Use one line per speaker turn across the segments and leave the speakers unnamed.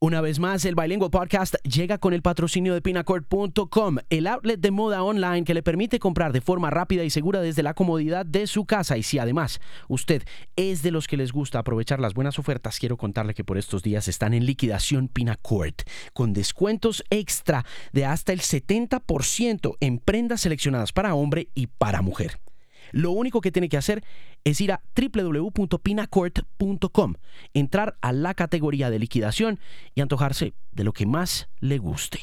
Una vez más, el Bilingual Podcast llega con el patrocinio de Pinacord.com, el outlet de moda online que le permite comprar de forma rápida y segura desde la comodidad de su casa. Y si además usted es de los que les gusta aprovechar las buenas ofertas, quiero contarle que por estos días están en liquidación Pinacord, con descuentos extra de hasta el 70% en prendas seleccionadas para hombre y para mujer. Lo único que tiene que hacer es ir a www.pinacourt.com, entrar a la categoría de liquidación y antojarse de lo que más le guste.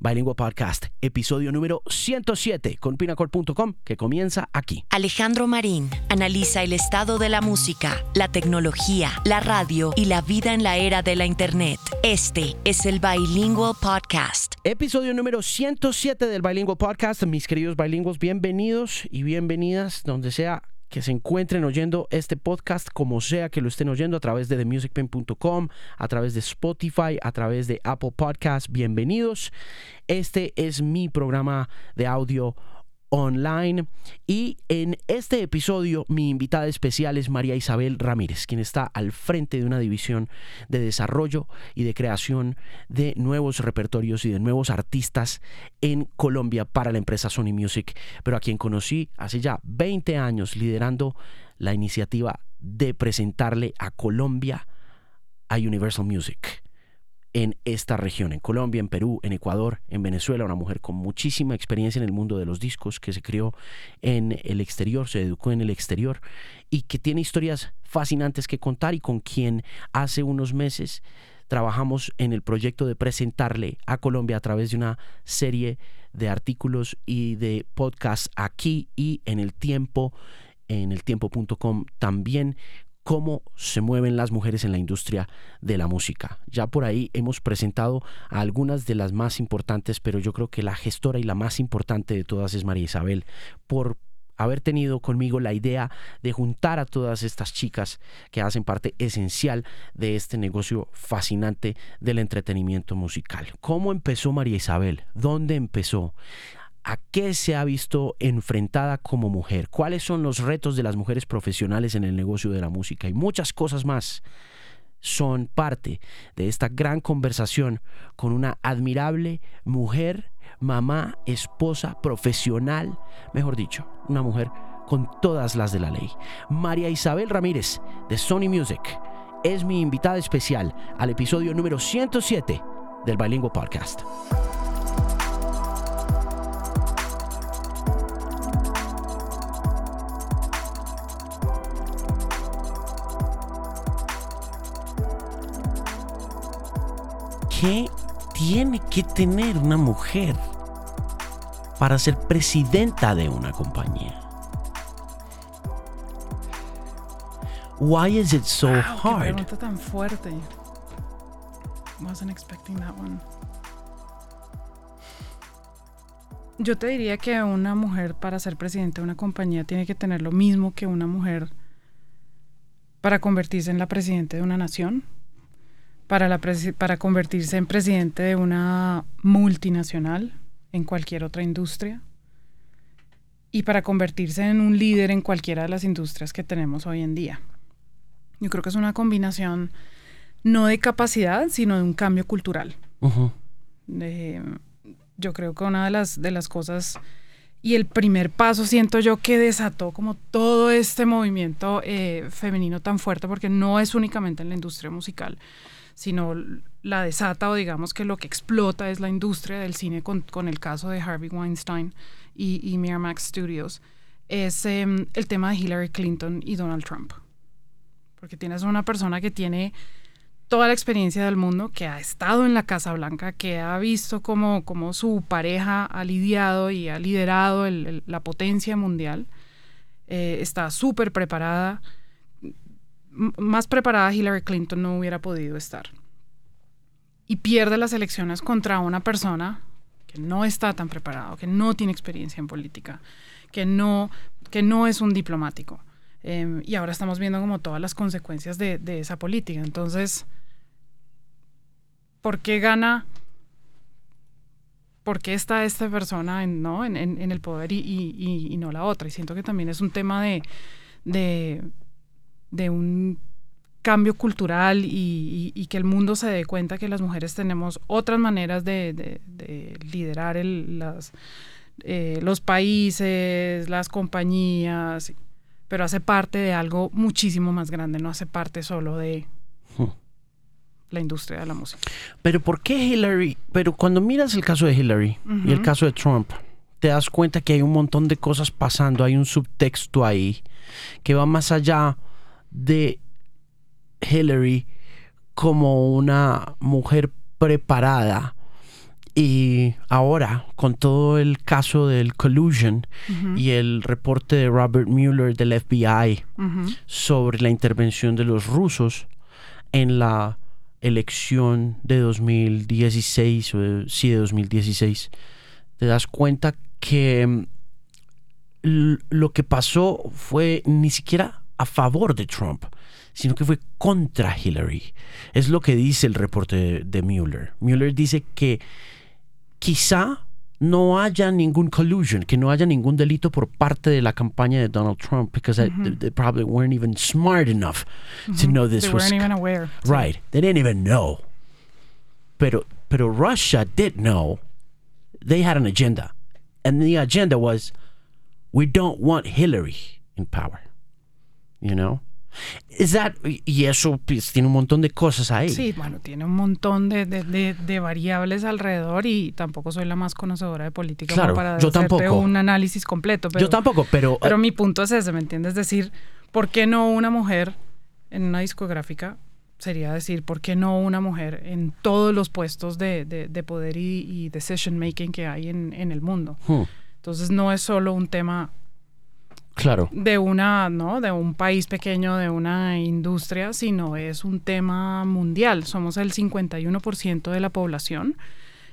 Bilingual Podcast, episodio número 107 con pinacol.com que comienza aquí.
Alejandro Marín analiza el estado de la música, la tecnología, la radio y la vida en la era de la Internet. Este es el Bilingual Podcast.
Episodio número 107 del Bilingual Podcast. Mis queridos bilingües, bienvenidos y bienvenidas donde sea que se encuentren oyendo este podcast, como sea que lo estén oyendo, a través de themusicpen.com, a través de Spotify, a través de Apple Podcasts. Bienvenidos. Este es mi programa de audio online. Y en este episodio mi invitada especial es María Isabel Ramírez, quien está al frente de una división de desarrollo y de creación de nuevos repertorios y de nuevos artistas en Colombia para la empresa Sony Music, pero a quien conocí hace ya 20 años liderando la iniciativa de presentarle a Colombia a Universal Music en esta región, en Colombia, en Perú, en Ecuador, en Venezuela, una mujer con muchísima experiencia en el mundo de los discos, que se crió en el exterior, se educó en el exterior y que tiene historias fascinantes que contar y con quien hace unos meses trabajamos en el proyecto de presentarle a Colombia a través de una serie de artículos y de podcasts aquí y en el tiempo en el tiempo.com también cómo se mueven las mujeres en la industria de la música. Ya por ahí hemos presentado a algunas de las más importantes, pero yo creo que la gestora y la más importante de todas es María Isabel, por haber tenido conmigo la idea de juntar a todas estas chicas que hacen parte esencial de este negocio fascinante del entretenimiento musical. ¿Cómo empezó María Isabel? ¿Dónde empezó? ¿A qué se ha visto enfrentada como mujer? ¿Cuáles son los retos de las mujeres profesionales en el negocio de la música? Y muchas cosas más son parte de esta gran conversación con una admirable mujer, mamá, esposa, profesional, mejor dicho, una mujer con todas las de la ley. María Isabel Ramírez de Sony Music es mi invitada especial al episodio número 107 del Bilingual Podcast. ¿Qué tiene que tener una mujer para ser presidenta de una compañía? Why is it so
Wow, qué
hard?
pregunta tan fuerte. Wasn't expecting that one. Yo te diría que una mujer para ser presidente de una compañía tiene que tener lo mismo que una mujer para convertirse en la presidenta de una nación, para, la presi- para convertirse en presidente de una multinacional en cualquier otra industria y para convertirse en un líder en cualquiera de las industrias que tenemos hoy en día. Yo creo que es una combinación no de capacidad, sino de un cambio cultural. Yo creo que una de las, de las cosas y el primer paso siento yo que desató como todo este movimiento eh, femenino tan fuerte, porque no es únicamente en la industria musical, sino la desata o digamos que lo que explota es la industria del cine con, con el caso de Harvey Weinstein y, y Miramax Studios, es em, el tema de Hillary Clinton y Donald Trump. Porque tienes una persona que tiene toda la experiencia del mundo, que ha estado en la Casa Blanca, que ha visto cómo, cómo su pareja ha lidiado y ha liderado la potencia mundial, eh, está súper preparada. Más preparada Hillary Clinton no hubiera podido estar. Y pierde las elecciones contra una persona que no está tan preparado, que no tiene experiencia en política, que no, que no es un diplomático. Eh, y ahora estamos viendo como todas las consecuencias de, esa política. Entonces, ¿por qué gana? ¿Por qué está esta persona en, ¿no? en, en- el poder y- y- y no la otra? Y siento que también es un tema de, de, de un cambio cultural y, que el mundo se dé cuenta que las mujeres tenemos otras maneras de, liderar las, eh, los países, las compañías, pero hace parte de algo muchísimo más grande, no hace parte solo de hmm. la industria de la música.
Pero ¿por qué Hillary? Pero cuando miras el caso de Hillary y el caso de Trump, te das cuenta que hay un montón de cosas pasando, hay un subtexto ahí que va más allá de Hillary como una mujer preparada. Y ahora, con todo el caso del collusion y el reporte de Robert Mueller del FBI sobre la intervención de los rusos en la elección de 2016, o sí, de 2016, te das cuenta que mm, lo que pasó fue ni siquiera a favor de Trump, sino que fue contra Hillary. Es lo que dice el reporte de, de Mueller. Mueller dice que quizá no haya ningún collusion, que no haya ningún delito por parte de la campaña de Donald Trump, because they, probably weren't even smart enough to know this
they
was.
They weren't even aware.
Right, they didn't even know. Pero, pero Russia did know. They had an agenda, and the agenda was, we don't want Hillary in power. You know. y eso pues, tiene un montón de cosas ahí.
Sí, bueno, tiene un montón de, de, variables alrededor y tampoco soy la más conocedora de política
claro,
para
yo tampoco.
un análisis completo. Pero,
yo tampoco, pero...
Pero mi punto es ese, ¿me entiendes? Es decir, ¿por qué no una mujer en una discográfica? Sería decir, ¿por qué no una mujer en todos los puestos de, de poder y, decision making que hay en, en el mundo? Hmm. Entonces no es solo un tema
claro.
de una, ¿no? De un país pequeño, de una industria, sino es un tema mundial. Somos el 51% de la población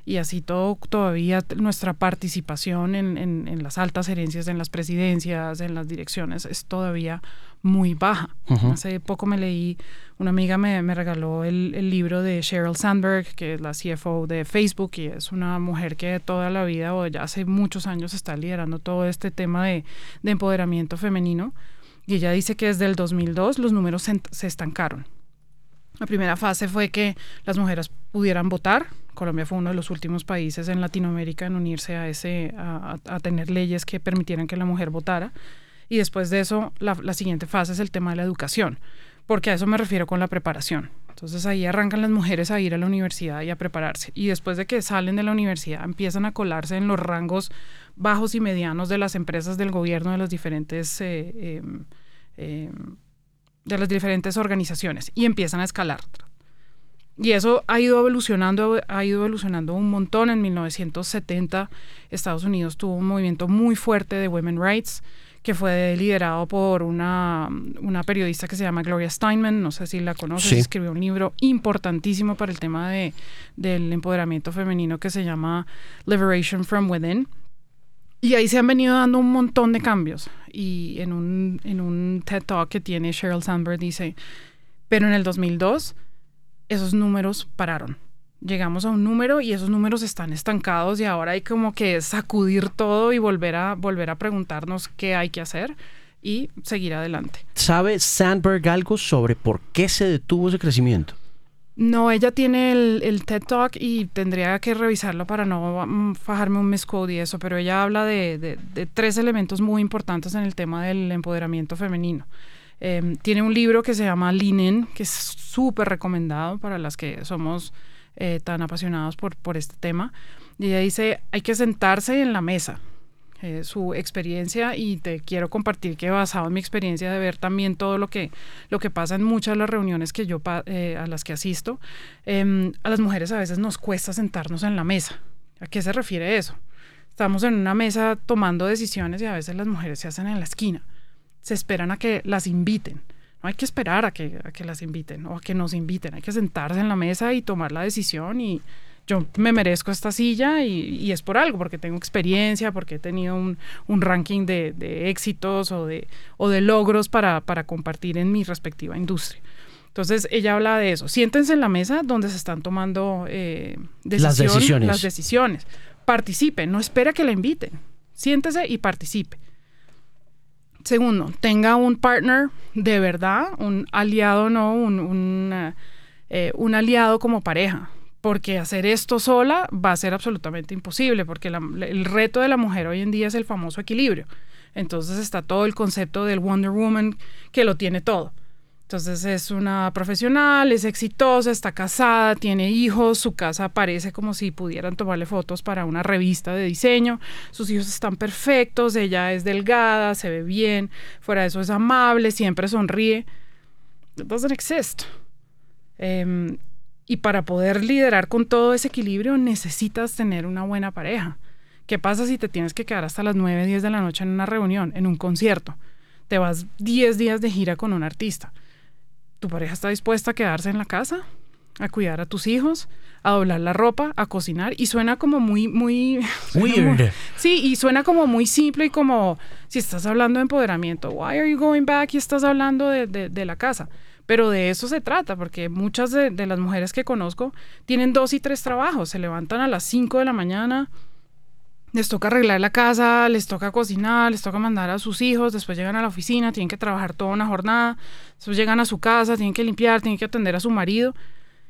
y así todo todavía nuestra participación en, en, las altas herencias, en las presidencias, en las direcciones es todavía muy baja. Hace poco me leí, una amiga me, me regaló el, el, libro de Sheryl Sandberg, que es la CFO de Facebook y es una mujer que toda la vida o ya hace muchos años está liderando todo este tema de, de empoderamiento femenino. Y ella dice que desde el 2002 los números se, se estancaron. La primera fase fue que las mujeres pudieran votar, Colombia fue uno de los últimos países en Latinoamérica en unirse a, ese, a, tener leyes que permitieran que la mujer votara. Y después de eso, la, siguiente fase es el tema de la educación, porque a eso me refiero con la preparación. Entonces ahí arrancan las mujeres a ir a la universidad y a prepararse. Y después de que salen de la universidad, empiezan a colarse en los rangos bajos y medianos de las empresas del gobierno de las diferentes... Eh, em, em, de las diferentes organizaciones y empiezan a escalar. Y eso ha ido evolucionando, ha ido evolucionando un montón. En 1970 Estados Unidos tuvo un movimiento muy fuerte de women rights que fue liderado por una, una periodista que se llama Gloria Steinman, no sé si la conoces, escribió un libro importantísimo para el tema de, del empoderamiento femenino que se llama Liberation from Within. Y ahí se han venido dando un montón de cambios. Y en un, en un TED Talk que tiene Sheryl Sandberg dice, pero en el 2002 esos números pararon. Llegamos a un número y esos números están estancados y ahora hay como que sacudir todo y volver a, volver a preguntarnos qué hay que hacer y seguir adelante.
¿Sabe Sandberg algo sobre por qué se detuvo ese crecimiento?
No, ella tiene el, TED Talk y tendría que revisarlo para no mm, fajarme un misquote y eso, pero ella habla de, tres elementos muy importantes en el tema del empoderamiento femenino. Em, tiene un libro que se llama Linen, que es súper recomendado para las que somos eh, tan apasionados por, por este tema. Y ella dice, hay que sentarse en la mesa, eh, su experiencia y te quiero compartir que basado en mi experiencia de ver también todo lo que, lo que pasa en muchas de las reuniones que yo eh, a las que asisto, em, a las mujeres a veces nos cuesta sentarnos en la mesa. ¿A qué se refiere eso? Estamos en una mesa tomando decisiones y a veces las mujeres se hacen en la esquina se esperan a que las inviten. No hay que esperar a que, a que las inviten o a que nos inviten. Hay que sentarse en la mesa y tomar la decisión y yo me merezco esta silla y, es por algo, porque tengo experiencia, porque he tenido un, un ranking de, de, éxitos o de, o de logros para, para compartir en mi respectiva industria. Entonces ella habla de eso. Siéntense en la mesa donde se están tomando eh,
las decisiones.
Las decisiones. Participen, no espera que la inviten. Siéntese y participe. Segundo, tenga un partner de verdad, un aliado, no, un, un, eh, un aliado como pareja porque hacer esto sola va a ser absolutamente imposible, porque el reto de la mujer hoy en día es el famoso equilibrio. Entonces está todo el concepto del Wonder Woman que lo tiene todo. Entonces es una profesional, es exitosa, está casada, tiene hijos, su casa parece como si pudieran tomarle fotos para una revista de diseño, sus hijos están perfectos, ella es delgada, se ve bien, fuera de eso es amable, siempre sonríe. It doesn't exist. Em, y para poder liderar con todo ese equilibrio necesitas tener una buena pareja. ¿Qué pasa si te tienes que quedar hasta las 9, 10 de la noche en una reunión, en un concierto? Te vas 10 días de gira con un artista. ¿Tu pareja está dispuesta a quedarse en la casa? ¿A cuidar a tus hijos? ¿A doblar la ropa? ¿A cocinar? Y suena como muy, muy...
Weird.
Sí, y suena como muy simple y como si estás hablando de empoderamiento, why are you going back y estás hablando de, de- de la casa. Pero de eso se trata, porque muchas de, las mujeres que conozco tienen dos y tres trabajos, se levantan a las 5 de la mañana, les toca arreglar la casa, les toca cocinar, les toca mandar a sus hijos, después llegan a la oficina, tienen que trabajar toda una jornada, después llegan a su casa, tienen que limpiar, tienen que atender a su marido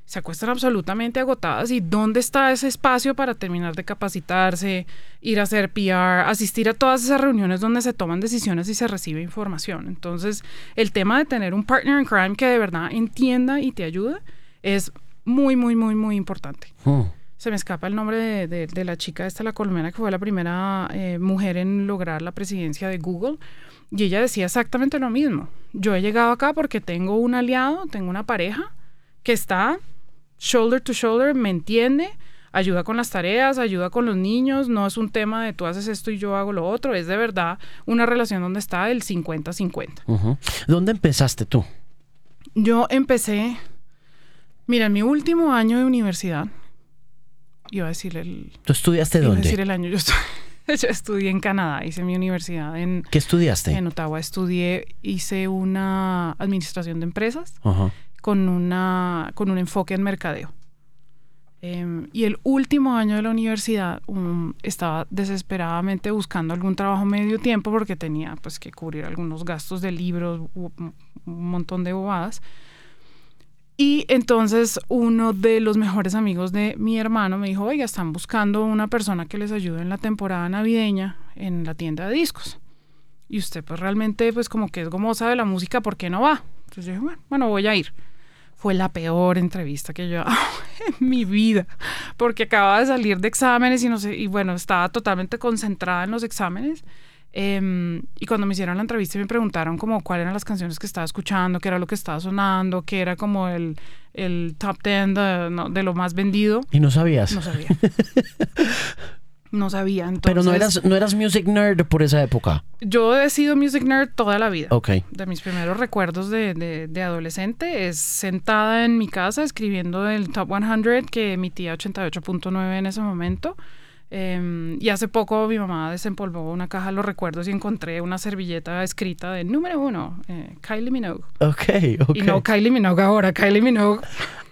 se acuestan absolutamente agotadas y dónde está ese espacio para terminar de capacitarse, ir a hacer PR, asistir a todas esas reuniones donde se toman decisiones y se recibe información. Entonces, el tema de tener un partner in crime que de verdad entienda y te ayude es muy, muy, muy, muy importante.
Hmm.
Se me escapa el nombre de, de- de la chica esta, la colombiana, que fue la primera eh, mujer en lograr la presidencia de Google. Y ella decía exactamente lo mismo. Yo he llegado acá porque tengo un aliado, tengo una pareja que está shoulder to shoulder, me entiende, ayuda con las tareas, ayuda con los niños, no es un tema de tú haces esto y yo hago lo otro, es de verdad una relación donde está el 50-50.
Ujú. ¿Dónde empezaste tú?
Yo empecé, mira, en mi último año de universidad, iba a decir el,
¿Tú estudiaste
iba a
dónde?
decir el año, yo, estu- yo estudié en Canadá, hice mi universidad en,
¿Qué estudiaste?
en Ottawa, estudié, hice una administración de empresas
Ajá.
Con, una, con un enfoque en mercadeo. Em, y el último año de la universidad um, estaba desesperadamente buscando algún trabajo medio tiempo porque tenía pues que cubrir algunos gastos de libros, un montón de bobadas. Y entonces uno de los mejores amigos de mi hermano me dijo, oiga, están buscando una persona que les ayude en la temporada navideña en la tienda de discos. Y usted pues realmente pues como que es gomosa de la música, ¿por qué no va? Entonces yo dije, bueno, bueno, voy a ir. Fue la peor entrevista que yo en mi vida, porque acababa de salir de exámenes y no sé, y bueno, estaba totalmente concentrada en los exámenes. Em, y cuando me hicieron la entrevista me preguntaron como cuáles eran las canciones que estaba escuchando, qué era lo que estaba sonando, qué era como el, el top 10 de, no, de lo más vendido,
¿Y no sabías?
no sabía. no sabía. Entonces,
Pero no eras, no eras music nerd por esa época.
Yo he sido music nerd toda la vida.
Ok.
De mis primeros recuerdos de, de- de adolescente es sentada en mi casa escribiendo el Top 100 que emitía 88.9 en ese momento. Em, y hace poco mi mamá desempolvó una caja de los recuerdos y encontré una servilleta escrita de número uno, eh, Kylie Minogue.
Ok, ok.
Y no Kylie Minogue ahora, Kylie Minogue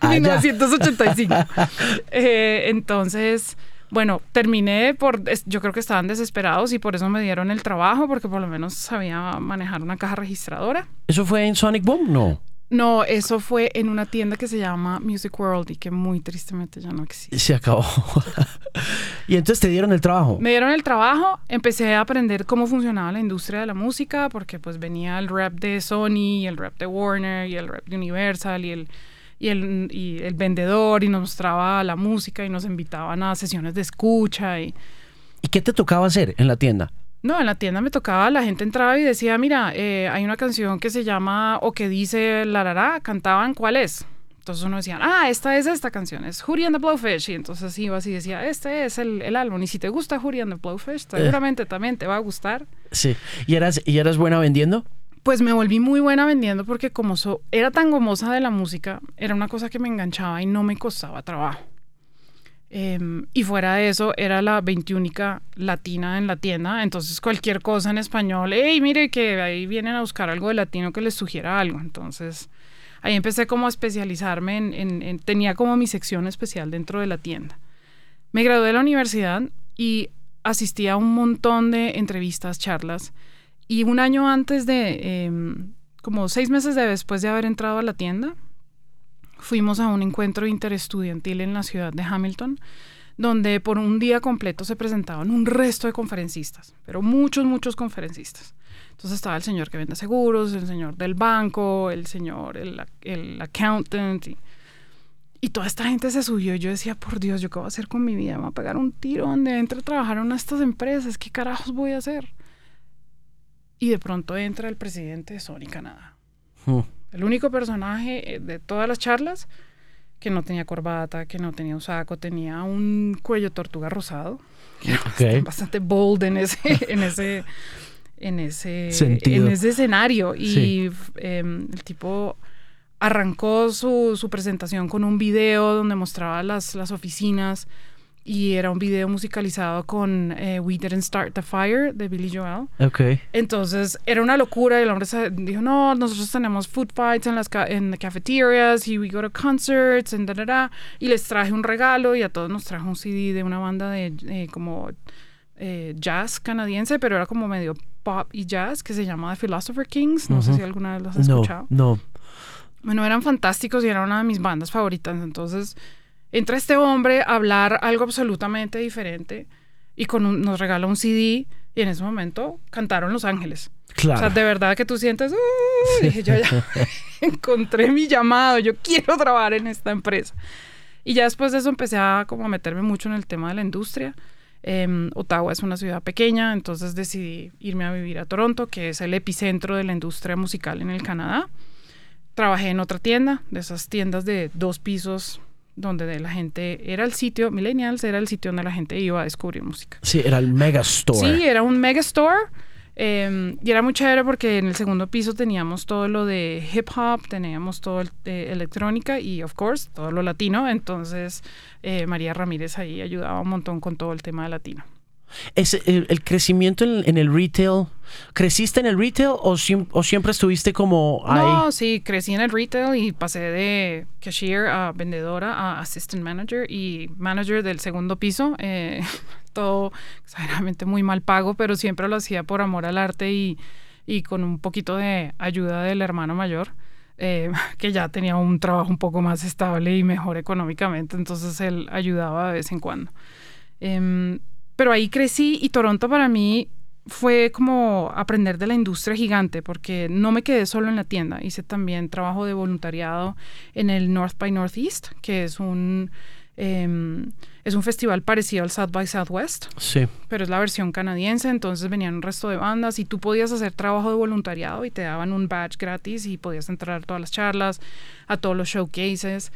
Ah, ya.
1985. Eh, entonces, bueno, terminé por, yo creo que estaban desesperados y por eso me dieron el trabajo, porque por lo menos sabía manejar una caja registradora.
¿Eso fue en Sonic Boom? No.
No, eso fue en una tienda que se llama Music World y que muy tristemente ya no existe.
Se acabó. y entonces te dieron el trabajo.
Me dieron el trabajo, empecé a aprender cómo funcionaba la industria de la música, porque pues venía el rap de Sony, y el rap de Warner, y el rap de Universal, y el, y el, y el vendedor, y nos mostraba la música, y nos invitaban a sesiones de escucha, y...
¿Y qué te tocaba hacer en la tienda?
No, en la tienda me tocaba, la gente entraba y decía, mira, eh, hay una canción que se llama o que dice La Rara, cantaban, ¿cuál es? Entonces uno decía, ah, esta es esta canción, es Hootie and the Blowfish. Y entonces iba así y decía, este es el, el álbum. Y si te gusta Hootie and the Blowfish, seguramente también te va a gustar.
Sí. ¿Y eras, y eras buena vendiendo?
Pues me volví muy buena vendiendo porque como so- era tan gomosa de la música, era una cosa que me enganchaba y no me costaba trabajo. Em, y fuera de eso, era la 21 latina en la tienda, entonces cualquier cosa en español, hey, mire que ahí vienen a buscar algo de latino que les sugiera algo. Entonces ahí empecé como a especializarme en- en- tenía como mi sección especial dentro de la tienda. Me gradué de la universidad y asistí a un montón de entrevistas, charlas, Y un año antes de, em, como seis meses de después de haber entrado a la tienda, fuimos a un encuentro interestudiantil en la ciudad de Hamilton, donde por un día completo se presentaban un resto de conferencistas, pero muchos, muchos conferencistas. Entonces estaba el señor que vende seguros, el señor del banco, el señor, el, el accountant. Y, toda esta gente se subió. Y yo decía, por Dios, ¿yo qué voy a hacer con mi vida? Me voy a pegar un tiro donde entre a trabajar en estas empresas. ¿Qué carajos voy a hacer? Y de pronto entra el presidente de Sony Canadá. Hmm. El único personaje eh, de todas las charlas que no tenía corbata, que no tenía un saco, tenía un cuello tortuga rosado. Bastante, bold en ese, en ese, en ese, en ese escenario. Y em, el tipo arrancó su, su, presentación con un video donde mostraba las, las oficinas y era un video musicalizado con eh, We Didn't Start the Fire de Billy Joel.
Okay.
Entonces era una locura y el hombre dijo, no, nosotros tenemos food fights en las en cafeterias y we go to concerts and da, da, da. Y les traje un regalo y a todos nos trajo un CD de una banda de eh, como eh, jazz canadiense, pero era como medio pop y jazz que se llama The Philosopher Kings. No sé si alguna vez los has escuchado.
No.
Bueno, eran fantásticos y era una de mis bandas favoritas. Entonces entra este hombre a hablar algo absolutamente diferente y con nos regala un CD y en ese momento cantaron Los Ángeles.
Claro.
O sea, de verdad que tú sientes, dije, yo ya encontré mi llamado, yo quiero trabajar en esta empresa. Y ya después de eso empecé a como a meterme mucho en el tema de la industria. Em, Ottawa es una ciudad pequeña, entonces decidí irme a vivir a Toronto, que es el epicentro de la industria musical en el Canadá. Trabajé en otra tienda, de esas tiendas de dos pisos donde la gente era el sitio, Millennials era el sitio donde la gente iba a descubrir música.
Sí, era el mega store.
Sí, era un mega store. Em, y era muy chévere porque en el segundo piso teníamos todo lo de hip hop, teníamos todo el, de electrónica y, of course, todo lo latino. Entonces, eh, María Ramírez ahí ayudaba un montón con todo el tema de latino.
Es el, crecimiento en, el retail. ¿Creciste en el retail o, o, siempre estuviste como ahí?
No, sí, crecí en el retail y pasé de cashier a vendedora a assistant manager y manager del segundo piso. Eh, todo exageradamente muy mal pago, pero siempre lo hacía por amor al arte y, y con un poquito de ayuda del hermano mayor. Eh, que ya tenía un trabajo un poco más estable y mejor económicamente, entonces él ayudaba de vez en cuando. Em, pero ahí crecí y Toronto para mí fue como aprender de la industria gigante, porque no me quedé solo en la tienda, hice también trabajo de voluntariado en el North by Northeast, que es un, em, es un festival parecido al South by Southwest,
sí.
pero es la versión canadiense, entonces venían un resto de bandas y tú podías hacer trabajo de voluntariado y te daban un badge gratis y podías entrar a todas las charlas, a todos los showcases.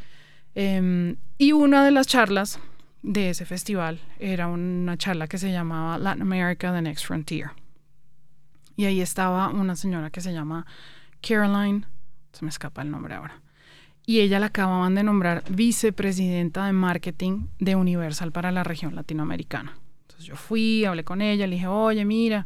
Em, y una de las charlas de ese festival era una charla que se llamaba Latin America, The Next Frontier. Y ahí estaba una señora que se llama Caroline, se me escapa el nombre ahora, y ella la acababan de nombrar vicepresidenta de marketing de Universal para la región latinoamericana. Entonces yo fui, hablé con ella, le dije, oye, mira,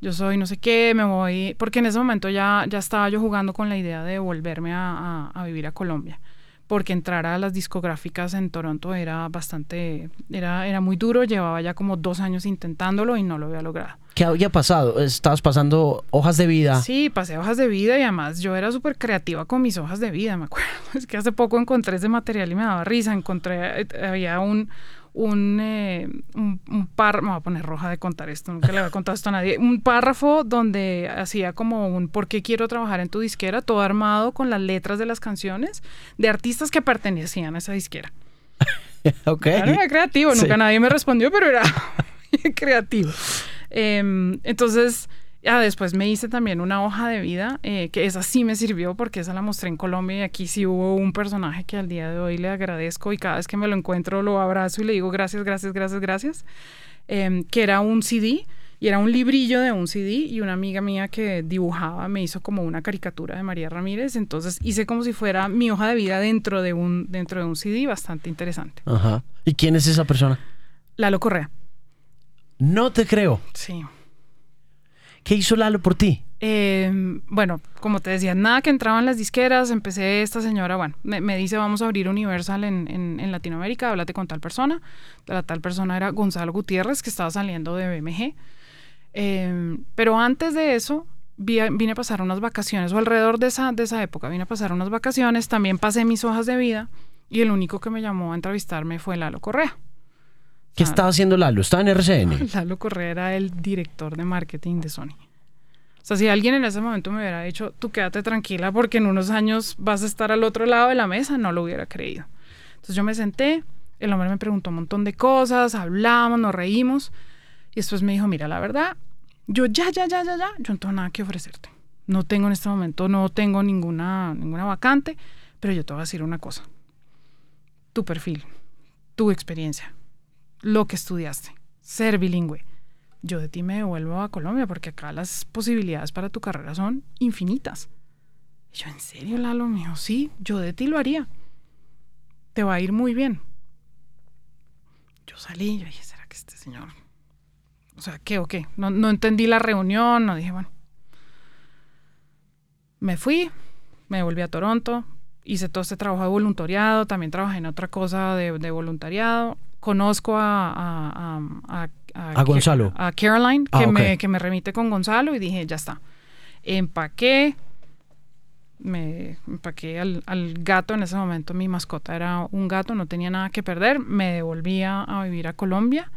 yo soy no sé qué, me voy, porque en ese momento ya, ya estaba yo jugando con la idea de volverme a, a vivir a Colombia porque entrar a las discográficas en Toronto era bastante, era, era muy duro, llevaba ya como dos años intentándolo y no lo había logrado.
¿Qué había pasado? ¿Estabas pasando hojas de vida?
Sí, pasé hojas de vida y además yo era súper creativa con mis hojas de vida, me acuerdo. Es que hace poco encontré ese material y me daba risa, encontré, eh, había un, un, eh, un, párrafo, me voy a poner roja de contar esto, nunca le había contado esto a nadie, un párrafo donde hacía como un ¿por qué quiero trabajar en tu disquera? Todo armado con las letras de las canciones de artistas que pertenecían a esa disquera.
ok.
Era creativo, nunca nadie me respondió, pero era creativo. Em, entonces Ah, después me hice también una hoja de vida, eh, que esa sí me sirvió porque esa la mostré en Colombia y aquí sí hubo un personaje que al día de hoy le agradezco y cada vez que me lo encuentro lo abrazo y le digo gracias, gracias, gracias, gracias, em, que era un CD y era un librillo de un CD y una amiga mía que dibujaba me hizo como una caricatura de María Ramírez, entonces hice como si fuera mi hoja de vida dentro de un, dentro de un CD bastante interesante.
Ajá. ¿Y quién es esa persona?
Lalo Correa.
No te creo.
Sí.
¿Qué hizo Lalo por ti?
Eh, bueno, como te decía, nada que entraban las disqueras, empecé esta señora, bueno, me, dice vamos a abrir Universal en, en, Latinoamérica, háblate con tal persona. La tal persona era Gonzalo Gutiérrez, que estaba saliendo de BMG. Em, pero antes de eso, vine a pasar unas vacaciones, o alrededor de esa, de esa época, vine a pasar unas vacaciones, también pasé mis hojas de vida y el único que me llamó a entrevistarme fue Lalo Correa.
¿Qué estaba haciendo Lalo? ¿Estaba en RCN?
Lalo Correa era el director de marketing de Sony. O sea, si alguien en ese momento me hubiera dicho, tú quédate tranquila porque en unos años vas a estar al otro lado de la mesa, no lo hubiera creído. Entonces yo me senté, el hombre me preguntó un montón de cosas, hablamos, nos reímos y después me dijo, mira, la verdad, yo ya, ya, ya, ya, ya, yo no tengo nada que ofrecerte. No tengo en este momento, no tengo ninguna, ninguna vacante, pero yo te voy a decir una cosa. Tu perfil, tu experiencia, lo que estudiaste, ser bilingüe yo de ti me devuelvo a Colombia porque acá las posibilidades para tu carrera son infinitas. Yo, ¿en serio, Lalo? Me sí, yo de ti lo haría. Te va a ir muy bien. Yo salí y yo dije, ¿será que este señor... O sea, ¿qué o qué? No, no entendí la reunión, no dije, bueno. Me fui, me volví a Toronto, hice todo este trabajo de voluntariado, también trabajé en otra cosa de, de voluntariado. Conozco a, a, a,
a, Gonzalo.
A Caroline, que, ah, me, que me remite con Gonzalo y dije, ya está. Empaqué, me empaqué al, al, gato, en ese momento mi mascota era un gato, no tenía nada que perder, me devolvía a vivir a Colombia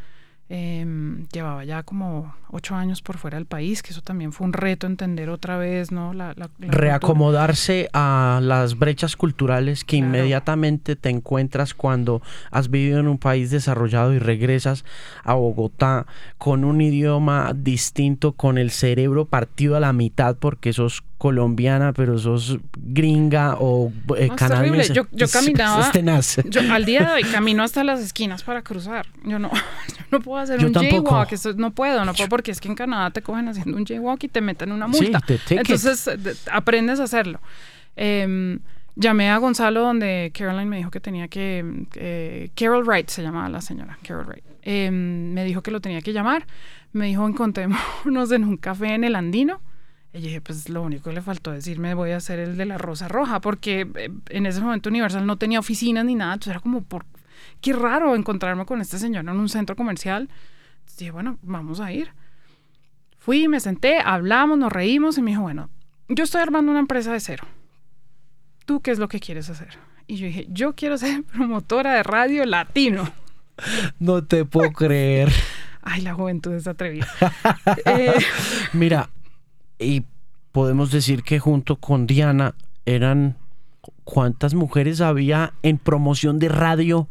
Em, llevaba ya como ocho años por fuera del país, que eso también fue un reto entender otra vez, ¿no? La,
Reacomodarse a las brechas culturales que inmediatamente te encuentras cuando has vivido en un país desarrollado y regresas a Bogotá con un idioma distinto, con el cerebro partido a la mitad porque sos colombiana, pero sos gringa o eh, canadiense.
Yo, yo caminaba. yo, al día de hoy camino hasta las esquinas para cruzar. Yo no, no puedo hacer un jaywalk. no puedo, no puedo porque es que en Canadá te cogen haciendo un jaywalk y te meten una multa. Entonces aprendes a hacerlo. Em, llamé a Gonzalo donde Caroline me dijo que tenía que... Eh, Carol Wright se llamaba la señora, Carol Wright. Em, me dijo que lo tenía que llamar. Me dijo encontrémonos en un café en el Andino y dije, pues lo único que le faltó decirme voy a hacer el de la Rosa Roja, porque eh, en ese momento Universal no tenía oficinas ni nada, entonces era como, por, qué raro encontrarme con este señor en un centro comercial. Entonces dije, bueno, vamos a ir. Fui, me senté, hablamos, nos reímos y me dijo, bueno, yo estoy armando una empresa de cero. ¿Tú qué es lo que quieres hacer? Y yo dije, yo quiero ser promotora de radio latino.
No te puedo creer.
Ay, la juventud es atrevida.
eh, Mira, y podemos decir que junto con Diana eran cuántas mujeres había en promoción de radio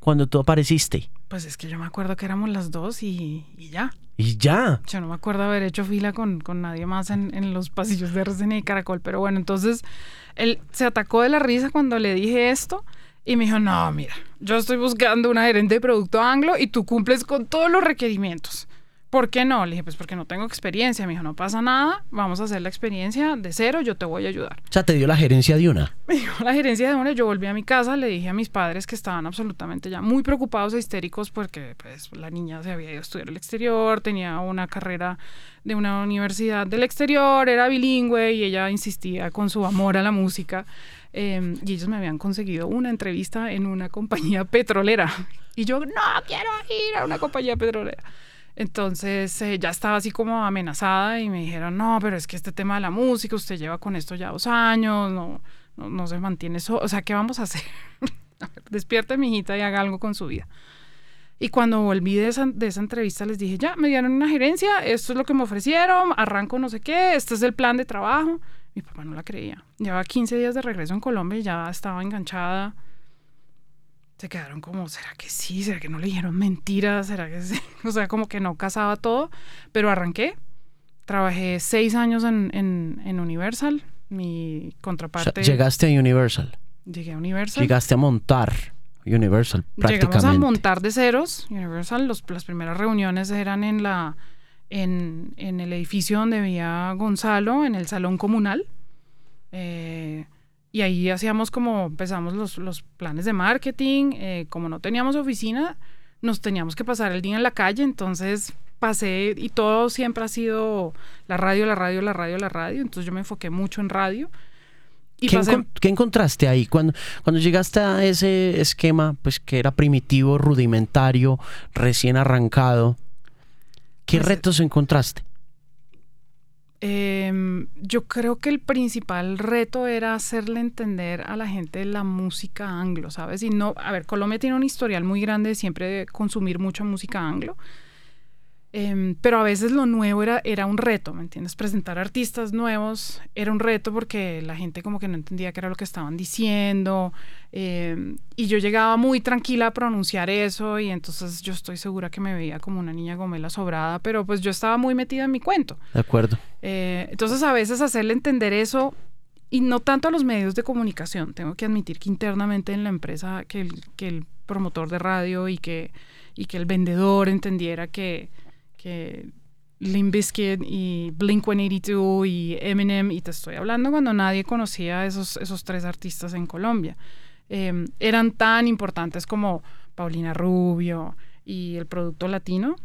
cuando tú apareciste.
Pues es que yo me acuerdo que éramos las dos y, ya.
Y ya.
Yo no me acuerdo haber hecho fila con, nadie más en, los pasillos de RCN y Caracol. Pero bueno, entonces él se atacó de la risa cuando le dije esto y me dijo, no, mira, yo estoy buscando una gerente de producto anglo y tú cumples con todos los requerimientos. ¿Por qué no? Le dije, pues porque no tengo experiencia. Me dijo, no pasa nada, vamos a hacer la experiencia de cero, yo te voy a ayudar.
O sea, te dio la gerencia de una.
Me dio la gerencia de una, yo volví a mi casa, le dije a mis padres que estaban absolutamente ya muy preocupados e histéricos porque pues la niña se había ido a estudiar al exterior, tenía una carrera de una universidad del exterior, era bilingüe y ella insistía con su amor a la música. Em, y ellos me habían conseguido una entrevista en una compañía petrolera. Y yo, no quiero ir a una compañía petrolera. Entonces eh, ya estaba así como amenazada y me dijeron, no, pero es que este tema de la música, usted lleva con esto ya dos años, no, no, se mantiene eso, o sea, ¿qué vamos a hacer? Despierte mi hijita y haga algo con su vida. Y cuando volví de esa, de esa entrevista les dije, ya, me dieron una gerencia, esto es lo que me ofrecieron, arranco no sé qué, este es el plan de trabajo. Mi papá no la creía. Llevaba 15 días de regreso en Colombia y ya estaba enganchada se quedaron como, ¿será que sí? ¿Será que no le dijeron mentiras? ¿Será que sí? O sea, como que no casaba todo, pero arranqué. Trabajé seis años en, en, Universal, mi contraparte.
llegaste a Universal.
Llegué a Universal.
Llegaste a montar Universal prácticamente.
Llegamos a montar de ceros Universal. Los, las primeras reuniones eran en la en, en el edificio donde vivía Gonzalo, en el salón comunal. Eh, y ahí hacíamos como, empezamos los, los planes de marketing, eh, como no teníamos oficina, nos teníamos que pasar el día en la calle, entonces pasé y todo siempre ha sido la radio, la radio, la radio, la radio, entonces yo me enfoqué mucho en radio.
Y ¿Qué, ¿Qué, encontraste ahí cuando, cuando llegaste a ese esquema, pues que era primitivo, rudimentario, recién arrancado? ¿Qué
Pues,
retos encontraste?
Em, yo creo que el principal reto era hacerle entender a la gente la música anglo, ¿sabes? Y no, a ver, Colombia tiene un historial muy grande de siempre de consumir mucha música anglo, em, pero a veces lo nuevo era, era un reto, ¿me entiendes? Presentar artistas nuevos era un reto porque la gente como que no entendía qué era lo que estaban diciendo, em, y yo llegaba muy tranquila a pronunciar eso, y entonces yo estoy segura que me veía como una niña gomela sobrada, pero pues yo estaba muy metida en mi cuento.
De acuerdo.
Eh, entonces a veces hacerle entender eso y no tanto a los medios de comunicación. Tengo que admitir que internamente en la empresa que el, que el promotor de radio y que, y que el vendedor entendiera que, que Limp Bizkit y Blink-182 y Eminem, y te estoy hablando cuando nadie conocía a esos, esos tres artistas en Colombia, eh, eran tan importantes como Paulina Rubio y el producto latino.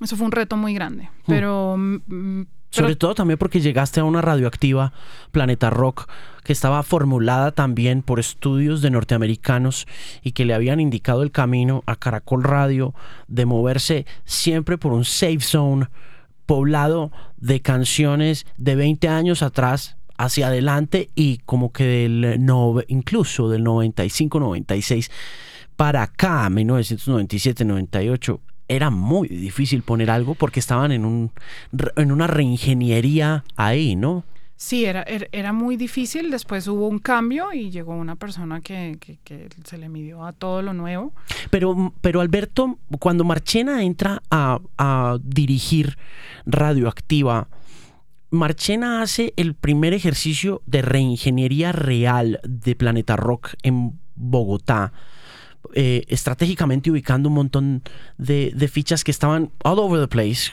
Eso fue un reto muy grande, pero...
Sobre todo también porque llegaste a una radioactiva, Planeta Rock, que estaba formulada también por estudios de norteamericanos y que le habían indicado el camino a Caracol Radio de moverse siempre por un safe zone poblado de canciones de 20 años atrás hacia adelante y como que del nove- incluso del 95, 96 para acá, 1997, 98, era muy difícil poner algo porque estaban en, un, en una reingeniería ahí, ¿no?
Sí, era, era, era muy difícil. Después hubo un cambio y llegó una persona que, que- que se le midió a todo lo nuevo.
Pero, pero Alberto, cuando Marchena entra a, a dirigir Radioactiva, Marchena hace el primer ejercicio de reingeniería real de Planeta Rock en Bogotá, eh, estratégicamente ubicando un montón de, de fichas que estaban all over the place.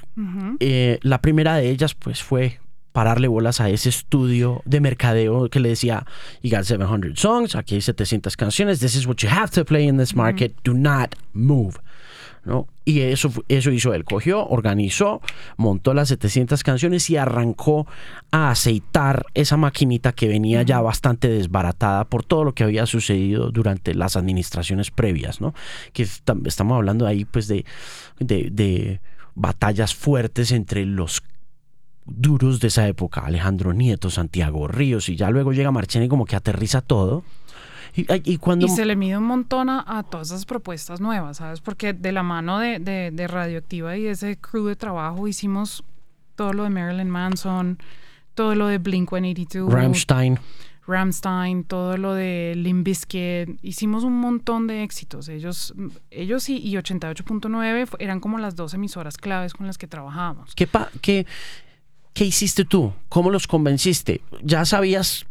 Eh, la primera de ellas, pues, fue pararle bolas a ese estudio de mercadeo que le decía, you got 700 songs, aquí hay 700 canciones, this is what you have to play in this market, do not move. ¿No? Y eso, eso hizo él, cogió, organizó, montó las 700 canciones y arrancó a aceitar esa maquinita que venía ya bastante desbaratada por todo lo que había sucedido durante las administraciones previas, ¿no? Que estam- estamos hablando ahí pues de, de, de batallas fuertes entre los duros de esa época, Alejandro Nieto, Santiago Ríos, y ya luego llega Marchena y como que aterriza todo. Y, y cuando...
Y se le mide un montón a, a todas esas propuestas nuevas, ¿sabes? Porque de la mano de, de- de Radioactiva y ese crew de trabajo hicimos todo lo de Marilyn Manson, todo lo de Blink-182,
Rammstein,
Ramstein, todo lo de Limp Bizkit, hicimos un montón de éxitos. Ellos, ellos y, y 88.9 fu- eran como las dos emisoras claves con las que trabajábamos.
¿qué, pa- qué, ¿qué hiciste tú? ¿Cómo los convenciste? ¿Ya sabías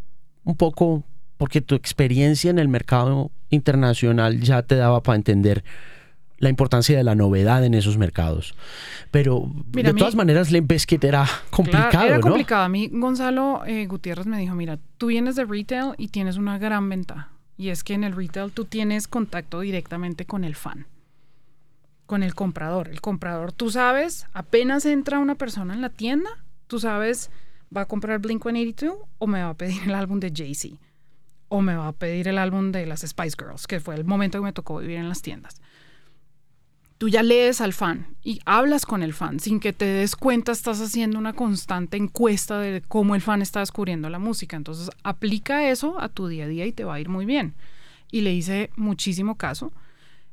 un poco, porque tu experiencia en el mercado internacional ya te daba para entender la importancia de la novedad en esos mercados? Pero
Mira,
de
a mí-
todas maneras, Limp Bizkit era complicado,
Claro, era
¿no?
complicado. A mí Gonzalo eh, Gutiérrez me dijo, mira, tú vienes de retail y tienes una gran ventaja. Y es que en el retail tú tienes contacto directamente con el fan, con el comprador. El comprador, tú sabes, apenas entra una persona en la tienda, tú sabes, va a comprar Blink-182 o me va a pedir el álbum de Jay-Z o me va a pedir el álbum de las Spice Girls, que fue el momento que me tocó vivir en las tiendas tú ya lees al fan y hablas con el fan sin que te des cuenta, estás haciendo una constante encuesta de cómo el fan está descubriendo la música. Entonces, aplica eso a tu día a día y te va a ir muy bien. Y le hice muchísimo caso.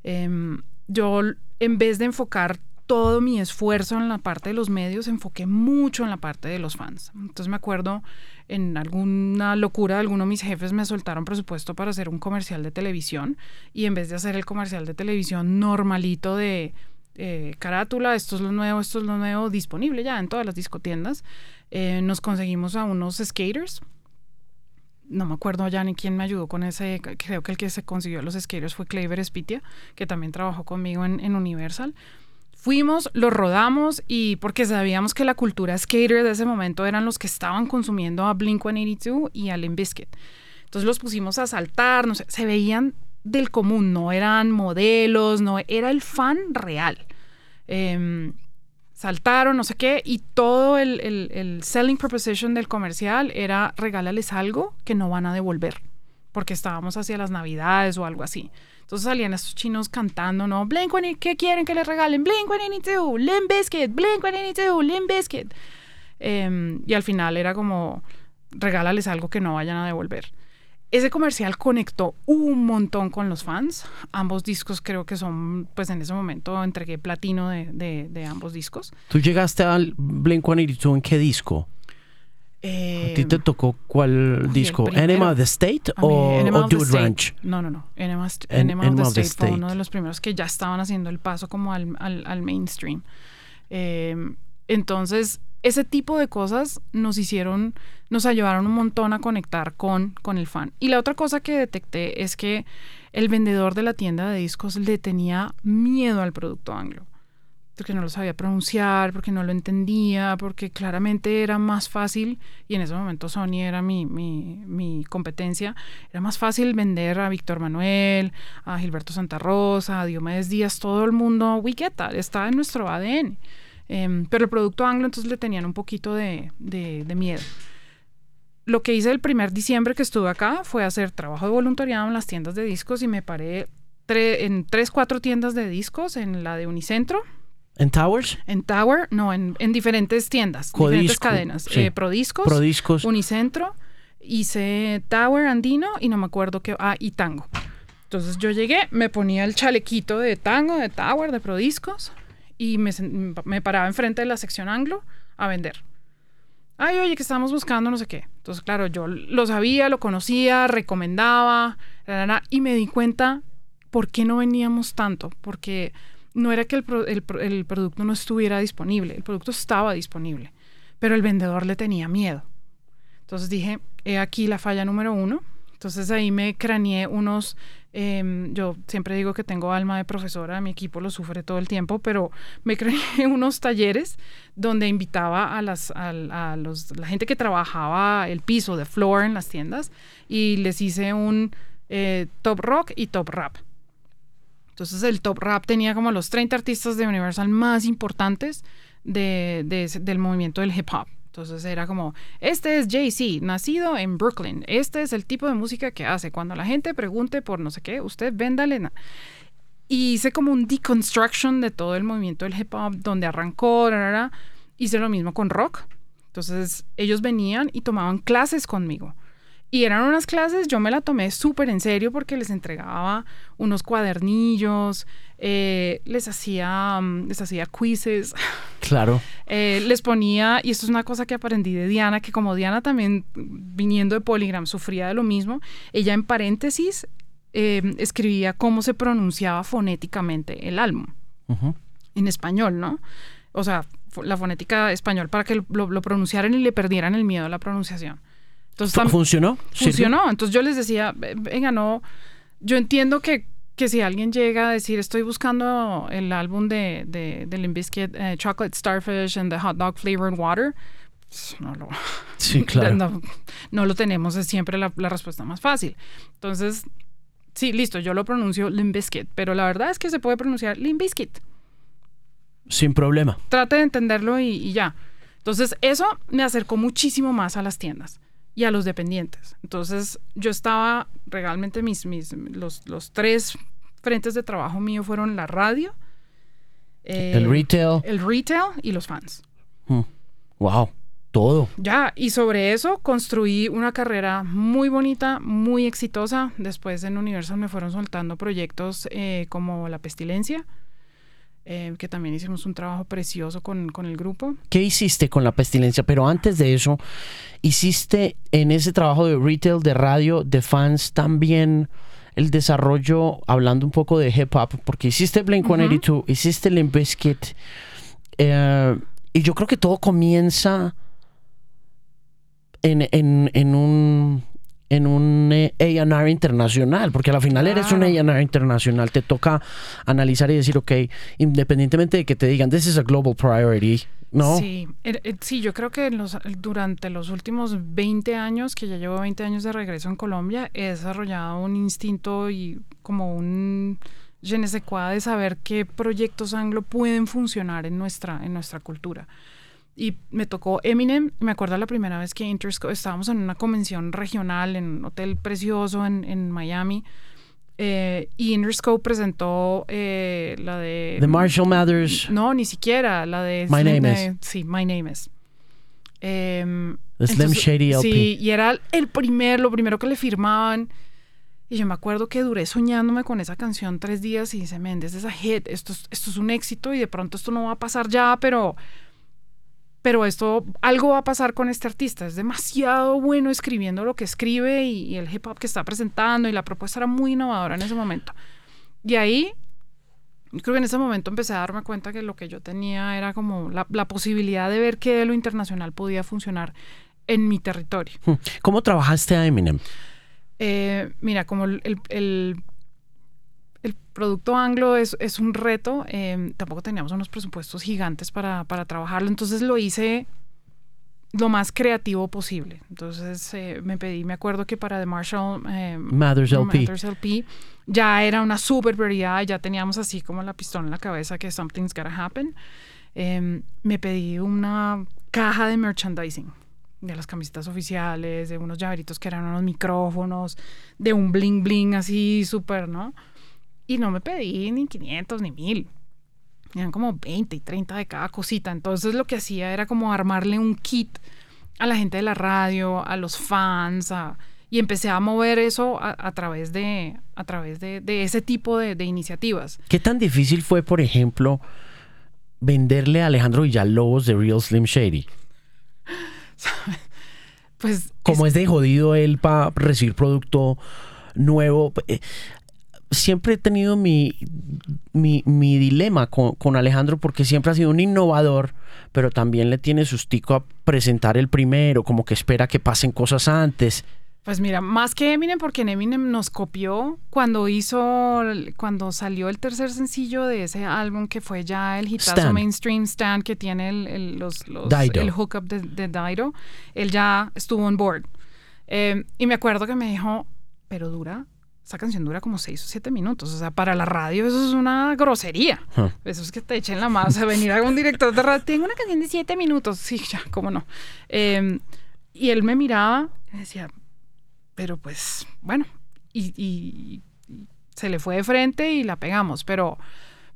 Em, yo, en vez de enfocar todo mi esfuerzo en la parte de los medios, enfoqué mucho en la parte de los fans. Entonces me acuerdo en alguna locura de alguno de mis jefes me soltaron presupuesto para hacer un comercial de televisión y en vez de hacer el comercial de televisión normalito de eh, carátula, esto es lo nuevo, esto es lo nuevo, disponible ya en todas las discotiendas, eh, nos conseguimos a unos skaters. No me acuerdo ya ni quién me ayudó con ese, creo que el que se consiguió a los skaters fue Claver Spitia, que también trabajó conmigo en, en Universal. Fuimos, lo rodamos y porque sabíamos que la cultura skater de ese momento eran los que estaban consumiendo a Blink-182 y a Limp Bizkit. Entonces los pusimos a saltar, no sé, se veían del común, no eran modelos, no, era el fan real. Em, saltaron, no sé qué, y todo el- el selling proposition del comercial era regálales algo que no van a devolver, porque estábamos hacia las navidades o algo así. Entonces salían estos chinos cantando, ¿no? Blink, ¿qué quieren que les regalen? Blink, 182, Limp Bizkit, Blink, 182, Limp Bizkit. Em, y al final era como, regálales algo que no vayan a devolver. Ese comercial conectó un montón con los fans. Ambos discos creo que son, pues en ese momento entregué platino de, de, ambos discos.
¿Tú llegaste al Blink-182 en qué disco? ¿A ti te em, tocó cuál disco? ¿Enema of the State o, Dude Ranch?
No, no, no. Enema, of the State fue uno de los primeros que ya estaban haciendo el paso como al, al, al mainstream. Em, entonces, ese tipo de cosas nos hicieron, nos ayudaron un montón a conectar con, con el fan. Y la otra cosa que detecté es que el vendedor de la tienda de discos le tenía miedo al producto anglo. Porque no lo sabía pronunciar, porque no lo entendía, porque claramente era más fácil, y en ese momento Sony era mi, mi, competencia, era más fácil vender a Víctor Manuel, a Gilberto Santa Rosa, a Diomedes Díaz, todo el mundo, we get that, está en nuestro ADN. Em, pero el producto anglo entonces le tenían un poquito de, miedo. Lo que hice el primer diciembre que estuve acá fue hacer trabajo de voluntariado en las tiendas de discos y me paré en tres, cuatro tiendas de discos, en la de Unicentro,
¿En Towers?
En Tower, no, en, diferentes tiendas, diferentes cadenas. Eh, Prodiscos,
Prodiscos,
Unicentro, hice Tower Andino y no me acuerdo qué. Ah, y Tango. Entonces yo llegué, me ponía el chalequito de Tango, de Tower, de Prodiscos, y me, me paraba enfrente de la sección anglo a vender. Ay, oye, que estamos buscando no sé qué. Entonces, claro, yo lo sabía, lo conocía, recomendaba, y me di cuenta por qué no veníamos tanto. Porque no era que el, producto no estuviera disponible, el producto estaba disponible, pero el vendedor le tenía miedo. Entonces dije, he aquí la falla número uno. Entonces ahí me craneé unos Em, yo siempre digo que tengo alma de profesora, mi equipo lo sufre todo el tiempo, pero me creé unos talleres donde invitaba a, las, a, los, la gente que trabajaba el piso de floor en las tiendas y les hice un eh, top rock y top rap. Entonces el top rap tenía como los 30 artistas de Universal más importantes de, del movimiento del hip hop. Entonces era como, este es Jay-Z, nacido en Brooklyn. Este es el tipo de música que hace. Cuando la gente pregunte por no sé qué, usted véndale. Y hice como un deconstruction de todo el movimiento del hip hop, donde arrancó, hice lo mismo con rock. Entonces ellos venían y tomaban clases conmigo. Y eran unas clases, yo me la tomé súper en serio porque les entregaba unos cuadernillos, eh, les, hacía, mm, les hacía quizzes.
Claro.
Eh, les ponía, y esto es una cosa que aprendí de Diana, que como Diana también viniendo de Polygram sufría de lo mismo, ella en paréntesis em, escribía cómo se pronunciaba fonéticamente el álbum en español, ¿no? O sea, la fonética español para que lo, lo pronunciaran y le perdieran el miedo a la pronunciación.
Entonces, ¿Funcionó?
Funcionó. Entonces yo les decía, venga, no, yo entiendo que, que si alguien llega a decir, estoy buscando el álbum de, de, de Limp eh, Chocolate Starfish and the Hot Dog Flavored Water, pues, no lo,
sí, claro.
no, lo tenemos, es siempre la, la, respuesta más fácil. Entonces, sí, listo, yo lo pronuncio Limp pero la verdad es que se puede pronunciar Limp
Sin problema.
Trate de entenderlo y, y ya. Entonces, eso me acercó muchísimo más a las tiendas y a los dependientes. Entonces, yo estaba realmente mis, mis los, los tres frentes de trabajo mío fueron la radio,
el retail,
el retail y los fans.
Wow, hmm. todo.
Ya, y sobre eso construí una carrera muy bonita, muy exitosa. Después en Universal me fueron soltando proyectos eh, como La Pestilencia, eh, que también hicimos un trabajo precioso con, con, el grupo.
¿Qué hiciste con la pestilencia? Pero antes de eso, ¿hiciste en ese trabajo de retail, de radio, de fans también el desarrollo, hablando un poco de hip hop? Porque hiciste Blink-182, hiciste Limp Bizkit, eh, y yo creo que todo comienza en, en, en un en un eh, A&R internacional, porque al final eres un A&R internacional, te toca analizar y decir, ok, independientemente de que te digan, this is a global priority, ¿no?
Sí, er, er, sí yo creo que los, durante los últimos 20 años, que ya llevo 20 años de regreso en Colombia, he desarrollado un instinto y como un je ne de saber qué proyectos anglo pueden funcionar en nuestra, en nuestra cultura y me tocó Eminem. Me acuerdo la primera vez que Interscope estábamos en una convención regional en un hotel precioso en, en Miami Eh, y Interscope presentó eh, la de...
The Marshall Mathers.
No, ni siquiera. La de...
My Name
de-
Is.
Sí, My Name Is. Em,
The Slim Shady LP.
Sí, y era el primer, lo primero que le firmaban. Y yo me acuerdo que duré soñándome con esa canción tres días y dice, Méndez, es a hit, esto es, esto es un éxito y de pronto esto no va a pasar ya, pero, pero esto, algo va a pasar con este artista. Es demasiado bueno escribiendo lo que escribe y, y el hip hop que está presentando y la propuesta era muy innovadora en ese momento. Y ahí, creo que en ese momento empecé a darme cuenta que lo que yo tenía era como la, la posibilidad de ver que lo internacional podía funcionar en mi territorio.
Hmm. ¿Cómo trabajaste a Eminem?
Eh, mira, como el, el, el- el producto anglo es, es un reto, eh, tampoco teníamos unos presupuestos gigantes para, para trabajarlo, entonces lo hice lo más creativo posible. Entonces eh, me pedí, me acuerdo que para The Marshall eh,
Mathers LP.
Mathers LP ya era una super prioridad, ya teníamos así como la pistola en la cabeza que something's gotta happen. Eh, me pedí una caja de merchandising de las camisetas oficiales, de unos llaveritos que eran unos micrófonos, de un bling bling así súper, ¿no? Y no me pedí ni 500 ni 1000. Eran como 20 y 30 de cada cosita. Entonces lo que hacía era como armarle un kit a la gente de la radio, a los fans, a- y empecé a mover eso a, a través de, a través de, de ese tipo de, de iniciativas.
¿Qué tan difícil fue, por ejemplo, venderle a Alejandro Villalobos de Real Slim Shady?
Pues
Como es de jodido él para recibir producto nuevo. Siempre he tenido mi, mi, mi dilema con, con Alejandro porque siempre ha sido un innovador, pero también le tiene sustico a presentar el primero, como que espera que pasen cosas antes.
Pues mira, más que Eminem, porque Eminem nos copió cuando hizo, cuando salió el tercer sencillo de ese álbum que fue ya el hitazo
Stan.
mainstream Stan que tiene el, el- los, los-
Dido.
el hookup de, de Dido, él ya estuvo on board. Eh, y me acuerdo que me dijo, pero dura, esa canción dura como seis o siete minutos, o sea, para la radio eso es una grosería.
Huh.
Eso es que te echen la mano, o sea, venir a un director de radio, tengo una canción de siete minutos, sí, ya, cómo no. Eh, y él me miraba y decía, pero pues, bueno, y, y- y se le fue de frente y la pegamos, pero,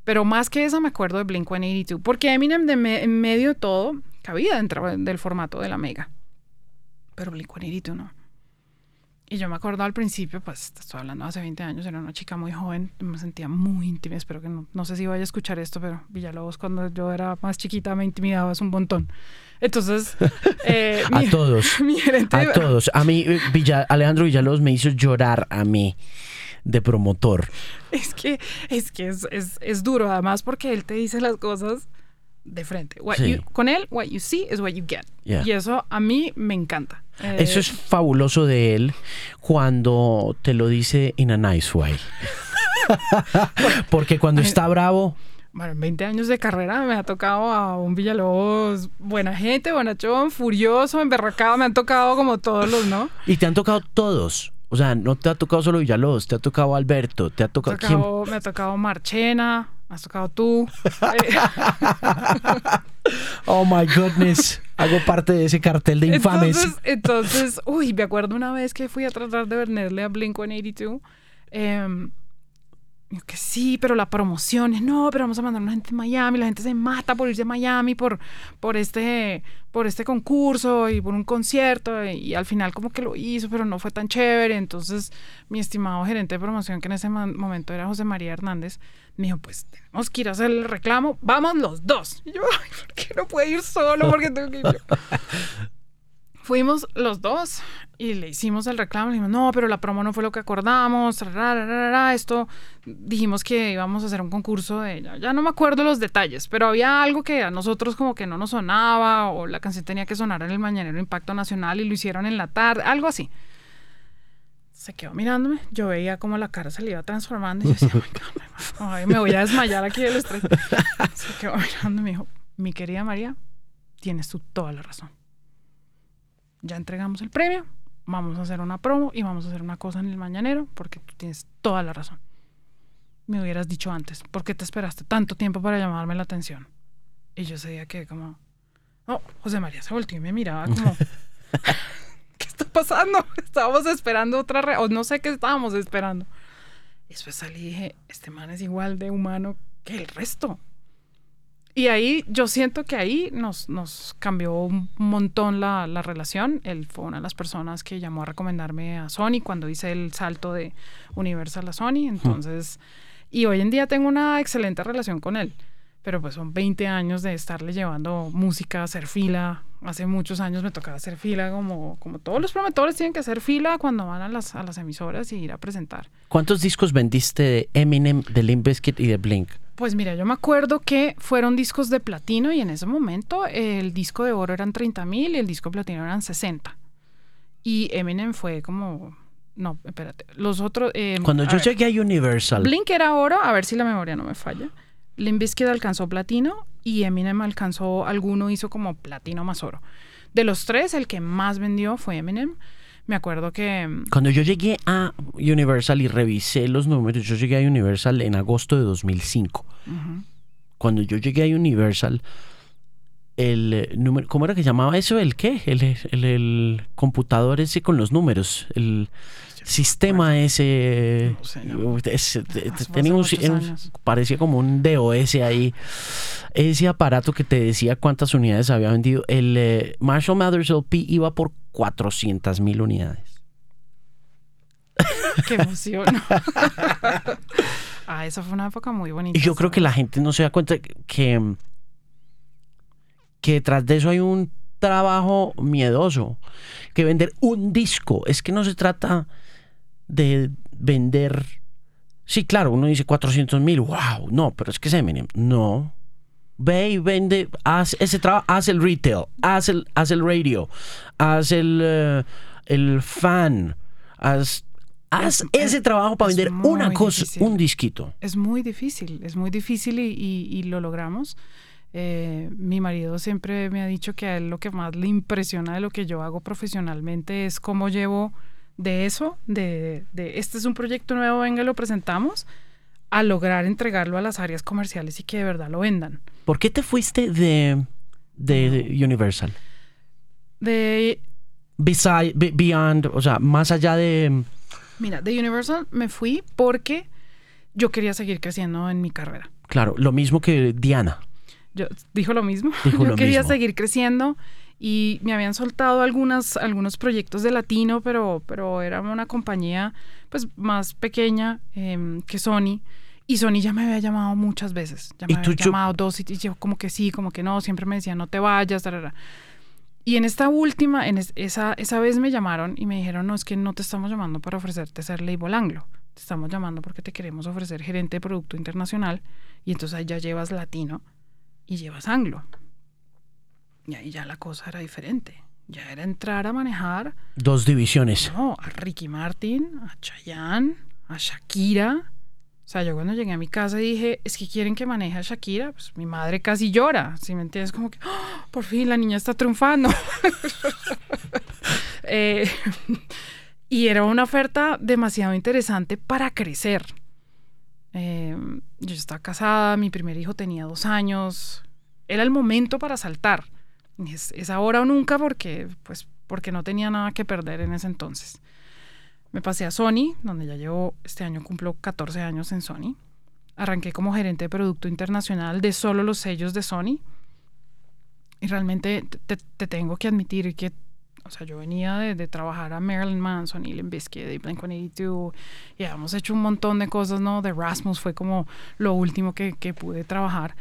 pero más que eso me acuerdo de Blink-182, porque Eminem de me- en medio de todo cabía dentro del formato de la Mega, pero Blink-182 no. Y yo me acuerdo al principio, pues estoy hablando hace 20 años, era una chica muy joven, me sentía muy íntima, espero que no, no sé si vaya a escuchar esto, pero Villalobos cuando yo era más chiquita me intimidabas un montón. Entonces, eh,
A
mi-
todos.
mi gerente
A todos. A mí, eh, Villa- Alejandro Villalobos me hizo llorar a mí de promotor.
Es que, es, que es, es, es duro, además, porque él te dice las cosas de frente. What
Sí.
you- con él, what you see is what you get.
Yeah.
Y eso a mí me encanta. Eh,
Eso es fabuloso de él cuando te lo dice in a nice way. Porque cuando está bravo,
Bueno, en 20 años de carrera me ha tocado a un Villalobos buena gente, bonachón, furioso, emberracado, me han tocado como todos los, ¿no?
y te han tocado todos. O sea, no te ha tocado solo Villalobos, te ha tocado Alberto, te ha
Me ha
tocado... ¿quién?
tocado- me ha tocado Marchena, has tocado tú. Eh,
Oh my goodness. Hago parte de ese cartel de infames.
Entonces, entonces, uy, me acuerdo una vez que fui a tratar de venderle a Blink-182. Eh, yo que sí, pero la promoción es no, pero vamos a mandar a una gente a Miami, la gente se mata por irse a Miami por, por, este, por este concurso y por un concierto y, al final como que lo hizo, pero no fue tan chévere. Entonces mi estimado gerente de promoción, que en ese momento era José María Hernández, me dijo, pues tenemos que ir a hacer el reclamo, vamos los dos. Y yo, ay, ¿por qué no puedo ir solo? Porque tengo que ir yo?". Fuimos los dos y le hicimos el reclamo. Le dijimos, no, pero la promo no fue lo que acordamos. Esto dijimos que íbamos a hacer un concurso de ella. Ya no me acuerdo los detalles, pero había algo que a nosotros como que no nos sonaba o la canción tenía que sonar en el Mañanero Impacto Nacional y lo hicieron en la tarde, algo así. Se quedó mirándome. Yo veía como la cara se le iba transformando y yo decía, "Oh my God, my God, ay, me voy a desmayar aquí del estrés. Se quedó mirando y me dijo, mi querida María, tienes tú toda la razón ya entregamos el premio, vamos a hacer una promo y vamos a hacer una cosa en el mañanero porque tú tienes toda la razón. Me hubieras dicho antes, ¿por qué te esperaste tanto tiempo para llamarme la atención? Y yo ese día quedé como, no, José María se volteó y me miraba como, ¿qué está pasando? Estábamos esperando otra, re o no sé qué estábamos esperando. después salí y dije, este man es igual de humano que el resto. Y ahí yo siento que ahí nos, nos cambió un montón la, la, relación. Él fue una de las personas que llamó a recomendarme a Sony cuando hice el salto de Universal a Sony. Entonces, y hoy en día tengo una excelente relación con él. Pero pues son 20 años de estarle llevando música, hacer fila. Hace muchos años me tocaba hacer fila, como, como todos los promotores tienen que hacer fila cuando van a las, a las emisoras y ir a presentar.
¿Cuántos discos vendiste de Eminem, de Limp Bizkit y de Blink?
Pues mira, yo me acuerdo que fueron discos de platino y en ese momento el disco de oro eran 30 mil y el disco de platino eran 60. Y Eminem fue como... No, espérate. Los otros... Eh,
Cuando
a
yo
ver,
llegué a Universal,
Blink era oro, a ver si la memoria no me falla. Limp Bizkit alcanzó platino y Eminem alcanzó alguno, hizo como platino más oro. De los tres, el que más vendió fue Eminem. Me acuerdo que... mm,
cuando yo llegué a Universal y revisé los números, yo llegué a Universal en agosto de 2005. Cuando yo llegué a Universal, el eh, número, ¿cómo era que llamaba eso? ¿El qué? El, el- el computador ese con los números, el sistema ese,
No sé, no.
ese-
Hace
tenía un, parecía como un DOS ahí, ese aparato que te decía cuántas unidades había vendido. El eh, Marshall Mathers LP iba por 400 mil unidades.
¡Qué emoción! ah, esa fue una época muy bonita.
Y yo creo que la gente no se da cuenta que, que detrás de eso hay un trabajo miedoso. Que vender un disco, es que no se trata de vender... Sí, claro, uno dice 400 mil, wow, no, pero es que Eminem. No. Ve y vende, haz ese trabajo, haz el retail, haz el, haz el radio, haz el, eh, el fan, haz, haz
Es-
ese
es-
trabajo para vender una cosa,
difícil.
un disquito.
Es muy difícil, es muy difícil y, y- y lo logramos. Eh, mi marido siempre me ha dicho que a él lo que más le impresiona de lo que yo hago profesionalmente es cómo llevo de eso, de, de este es un proyecto nuevo, venga, lo presentamos, a lograr entregarlo a las áreas comerciales y que de verdad lo vendan.
¿Por qué te fuiste de, de Universal?
De,
Beside, be- beyond, o sea, más allá de...
mira, de Universal me fui porque yo quería seguir creciendo en mi carrera.
Claro, lo mismo que Diana.
Yo dijo lo mismo.
Dijo
Yo
lo
quería
mismo.
seguir creciendo y me habían soltado algunas, algunos proyectos de latino, pero, pero era una compañía pues más pequeña em, que Sony. Y Sony ya me había llamado muchas veces. Ya me
¿Y tú,
había
yo-
llamado dos y y yo como que sí, como que no. Siempre me decían no te vayas. tarara. Y en esta última, en es- esa, esa vez me llamaron y me dijeron, no, es que no te estamos llamando para ofrecerte ser label anglo. Te estamos llamando porque te queremos ofrecer gerente de producto internacional. Y entonces ahí ya llevas latino y llevas anglo. Y ahí ya la cosa era diferente. Ya era entrar a manejar
Dos divisiones.
no, a Ricky Martin, a Chayanne, a Shakira. O sea, yo cuando llegué a mi casa dije, es que quieren que maneje a Shakira. Pues mi madre casi llora, si me entiendes? Como que, "Ah, por fin la niña está triunfando. Eh, y era una oferta demasiado interesante para crecer. Eh, yo estaba casada, mi primer hijo tenía dos años. Era el momento para saltar. Es, es ahora o nunca porque, pues, porque no tenía nada que perder en ese entonces. Me pasé a Sony, donde ya llevo, este año cumplo 14 años en Sony. Arranqué como gerente de producto internacional de solo los sellos de Sony. Y realmente te, te tengo que admitir que, o sea, yo venía de, de trabajar a Marilyn Manson y Limp Bizkit y Blink-182 y habíamos hecho un montón de cosas, ¿no? De Rasmus fue como lo último que, que pude trabajar.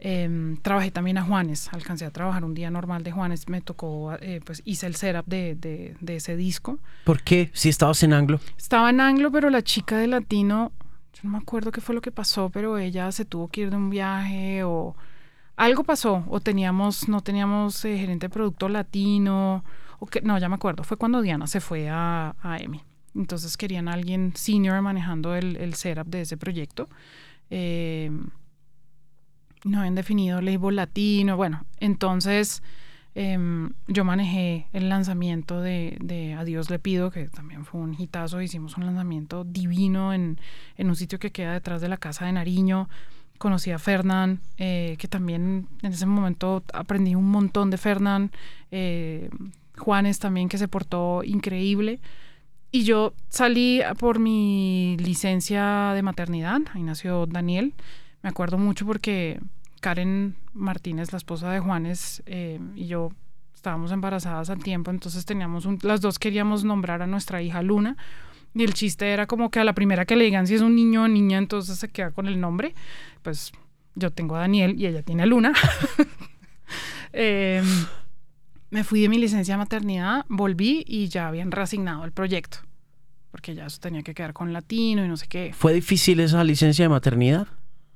Em, trabajé también a Juanes, alcancé a trabajar un día normal de Juanes, me tocó, eh, pues hice el setup de, de, de ese disco.
¿Por qué? Si estabas en Anglo.
Estaba en Anglo, pero la chica de Latino, yo no me acuerdo qué fue lo que pasó, pero ella se tuvo que ir de un viaje o algo pasó, o teníamos, no teníamos eh, gerente de producto latino, o que, no, ya me acuerdo, fue cuando Diana se fue a, a EMI. Entonces querían a alguien senior manejando el, el setup de ese proyecto. Eh, no habían definido label latino, bueno, entonces em, yo manejé el lanzamiento de, de Adiós le pido, que también fue un hitazo, hicimos un lanzamiento divino en, en un sitio que queda detrás de la casa de Nariño, conocí a Fernán, eh, que también en ese momento aprendí un montón de Fernán, eh, Juanes también que se portó increíble y yo salí por mi licencia de maternidad, ahí nació Daniel. Me acuerdo mucho porque Karen Martínez, la esposa de Juanes, eh, y yo estábamos embarazadas al tiempo, entonces teníamos las dos queríamos nombrar a nuestra hija Luna. Y el chiste era como que a la primera que le digan si es un niño o niña, entonces se queda con el nombre. Pues yo tengo a Daniel y ella tiene a Luna. Em, me fui de mi licencia de maternidad, volví y ya habían reasignado el proyecto, porque ya eso tenía que quedar con latino y no sé qué.
¿Fue difícil esa licencia de maternidad?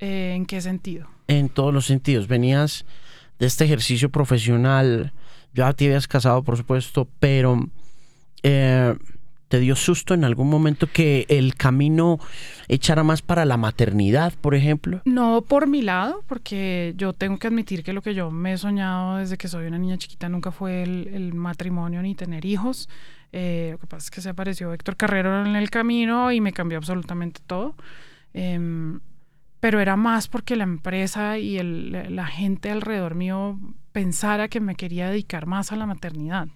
Eh, ¿En qué sentido?
En todos los sentidos. Venías de este ejercicio profesional, ya te habías casado, por supuesto, pero eh, ¿te dio susto en algún momento que el camino echara más para la maternidad, por ejemplo?
No por mi lado, porque yo tengo que admitir que lo que yo me he soñado desde que soy una niña chiquita nunca fue el, matrimonio ni tener hijos. Eh, lo que pasa es que se apareció Héctor Carrero en el camino y me cambió absolutamente todo. Em, pero era más porque la empresa y el, la gente alrededor mío pensara que me quería dedicar más a la maternidad.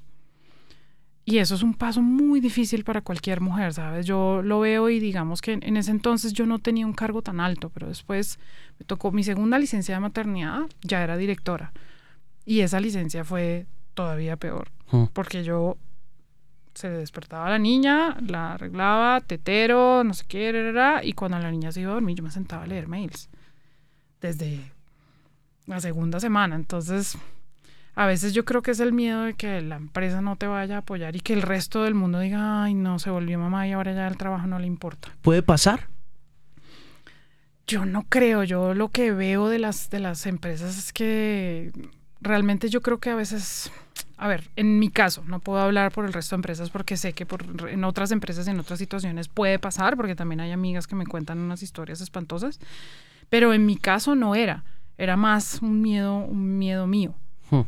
Y eso es un paso muy difícil para cualquier mujer, ¿sabes? Yo lo veo y digamos que en ese entonces yo no tenía un cargo tan alto, pero después me tocó mi segunda licencia de maternidad, ya era directora. Y esa licencia fue todavía peor, mm. porque yo se despertaba la niña, la arreglaba, tetero, no sé qué, era, y cuando la niña se iba a dormir yo me sentaba a leer mails desde la segunda semana. Entonces, a veces yo creo que es el miedo de que la empresa no te vaya a apoyar y que el resto del mundo diga, ay, no, se volvió mamá y ahora ya el trabajo no le importa.
¿Puede pasar?
Yo no creo, yo lo que veo de las, de las empresas es que realmente yo creo que a veces, a ver, en mi caso, no puedo hablar por el resto de empresas porque sé que por, en otras empresas, en otras situaciones puede pasar, porque también hay amigas que me cuentan unas historias espantosas, pero en mi caso no era, era más un miedo, un miedo mío. Hmm.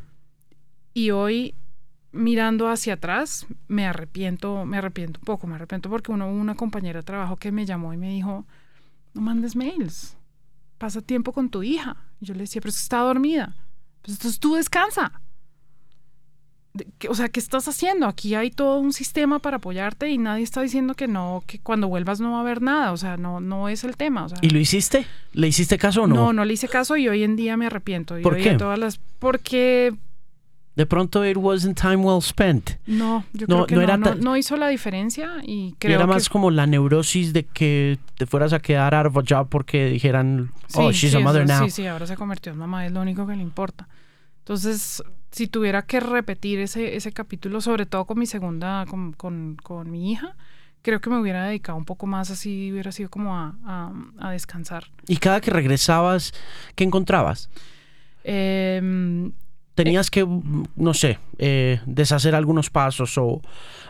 Y hoy, mirando hacia atrás, me arrepiento, me arrepiento un poco, me arrepiento porque uno, una compañera de trabajo que me llamó y me dijo, no mandes mails, pasa tiempo con tu hija. Y yo le decía, pero es que está dormida. Pues entonces tú descansa. O sea, ¿qué estás haciendo? Aquí hay todo un sistema para apoyarte y nadie está diciendo que no, que cuando vuelvas no va a haber nada. O sea, no, no es el tema.
¿Y lo hiciste? ¿Le hiciste caso o no?
No, no le hice caso y hoy en día me arrepiento.
¿Por qué?
Todas las, porque
de pronto it wasn't time well spent.
No, yo creo que no, era no, hizo la diferencia y creo
era más como la neurosis de que te fueras a quedar out of a job porque dijeran, oh, she's a mother now.
Sí, sí, ahora se convirtió en mamá, es lo único que le importa. Entonces, si tuviera que repetir ese, ese capítulo, sobre todo con mi segunda, con, con, con mi hija, creo que me hubiera dedicado un poco más así, hubiera sido como a, a, a descansar.
¿Y cada que regresabas, qué encontrabas?
Eh,
tenías que, no sé, eh, deshacer algunos pasos o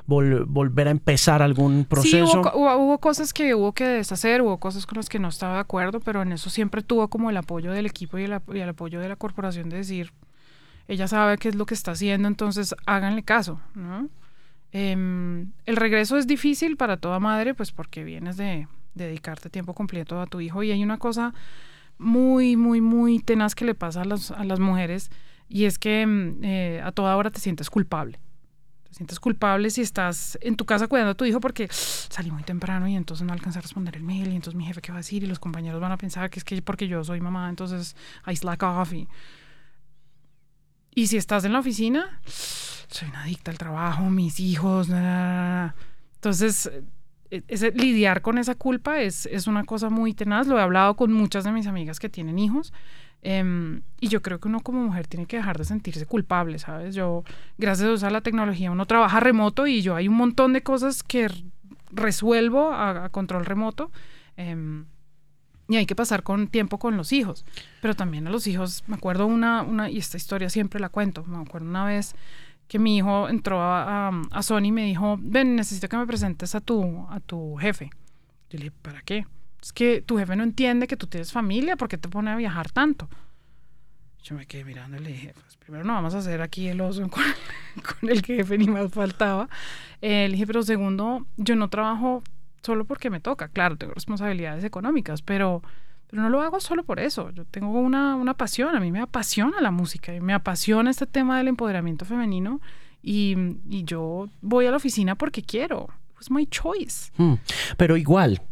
volver a empezar algún proceso.
Sí, hubo, cosas que hubo que deshacer, hubo cosas con las que no estaba de acuerdo, pero en eso siempre tuvo como el apoyo del equipo y el, apoyo de la corporación de decir, ella sabe qué es lo que está haciendo, entonces háganle caso, ¿no? Em, el regreso es difícil para toda madre, pues porque vienes de, dedicarte tiempo completo a tu hijo y hay una cosa muy, muy, muy tenaz que le pasa a las, a las mujeres y es que mm, eh, a toda hora te sientes culpable. Te sientes culpable si estás en tu casa cuidando a tu hijo porque salí muy temprano y entonces no alcancé a responder el mail y entonces mi jefe qué va a decir y los compañeros van a pensar que es que porque yo soy mamá, entonces I slack off. Y, y si estás en la oficina, soy una adicta al trabajo, mis hijos, entonces e, ese, lidiar con esa culpa es, es una cosa muy tenaz. Lo he hablado con muchas de mis amigas que tienen hijos Em, y yo creo que uno como mujer tiene que dejar de sentirse culpable, ¿sabes? Yo, gracias a la tecnología, uno trabaja remoto y yo hay un montón de cosas que resuelvo a, control remoto. Em, y hay que pasar con tiempo con los hijos. Pero también a los hijos, me acuerdo una, una, y esta historia siempre la cuento, me acuerdo una vez que mi hijo entró a, a, Sony y me dijo, ven, necesito que me presentes a tu, a tu jefe. Yo le dije, ¿para qué? Es que tu jefe no entiende que tú tienes familia, ¿por qué te pone a viajar tanto? Yo me quedé mirando y le dije, pues primero no vamos a hacer aquí el oso con, el jefe, ni más faltaba. Eh, le dije, pero segundo, yo no trabajo solo porque me toca. Claro, tengo responsabilidades económicas, pero, pero no lo hago solo por eso. Yo tengo una, una pasión, a mí me apasiona la música y me apasiona este tema del empoderamiento femenino y, y yo voy a la oficina porque quiero was my choice.
Mm. Pero igual,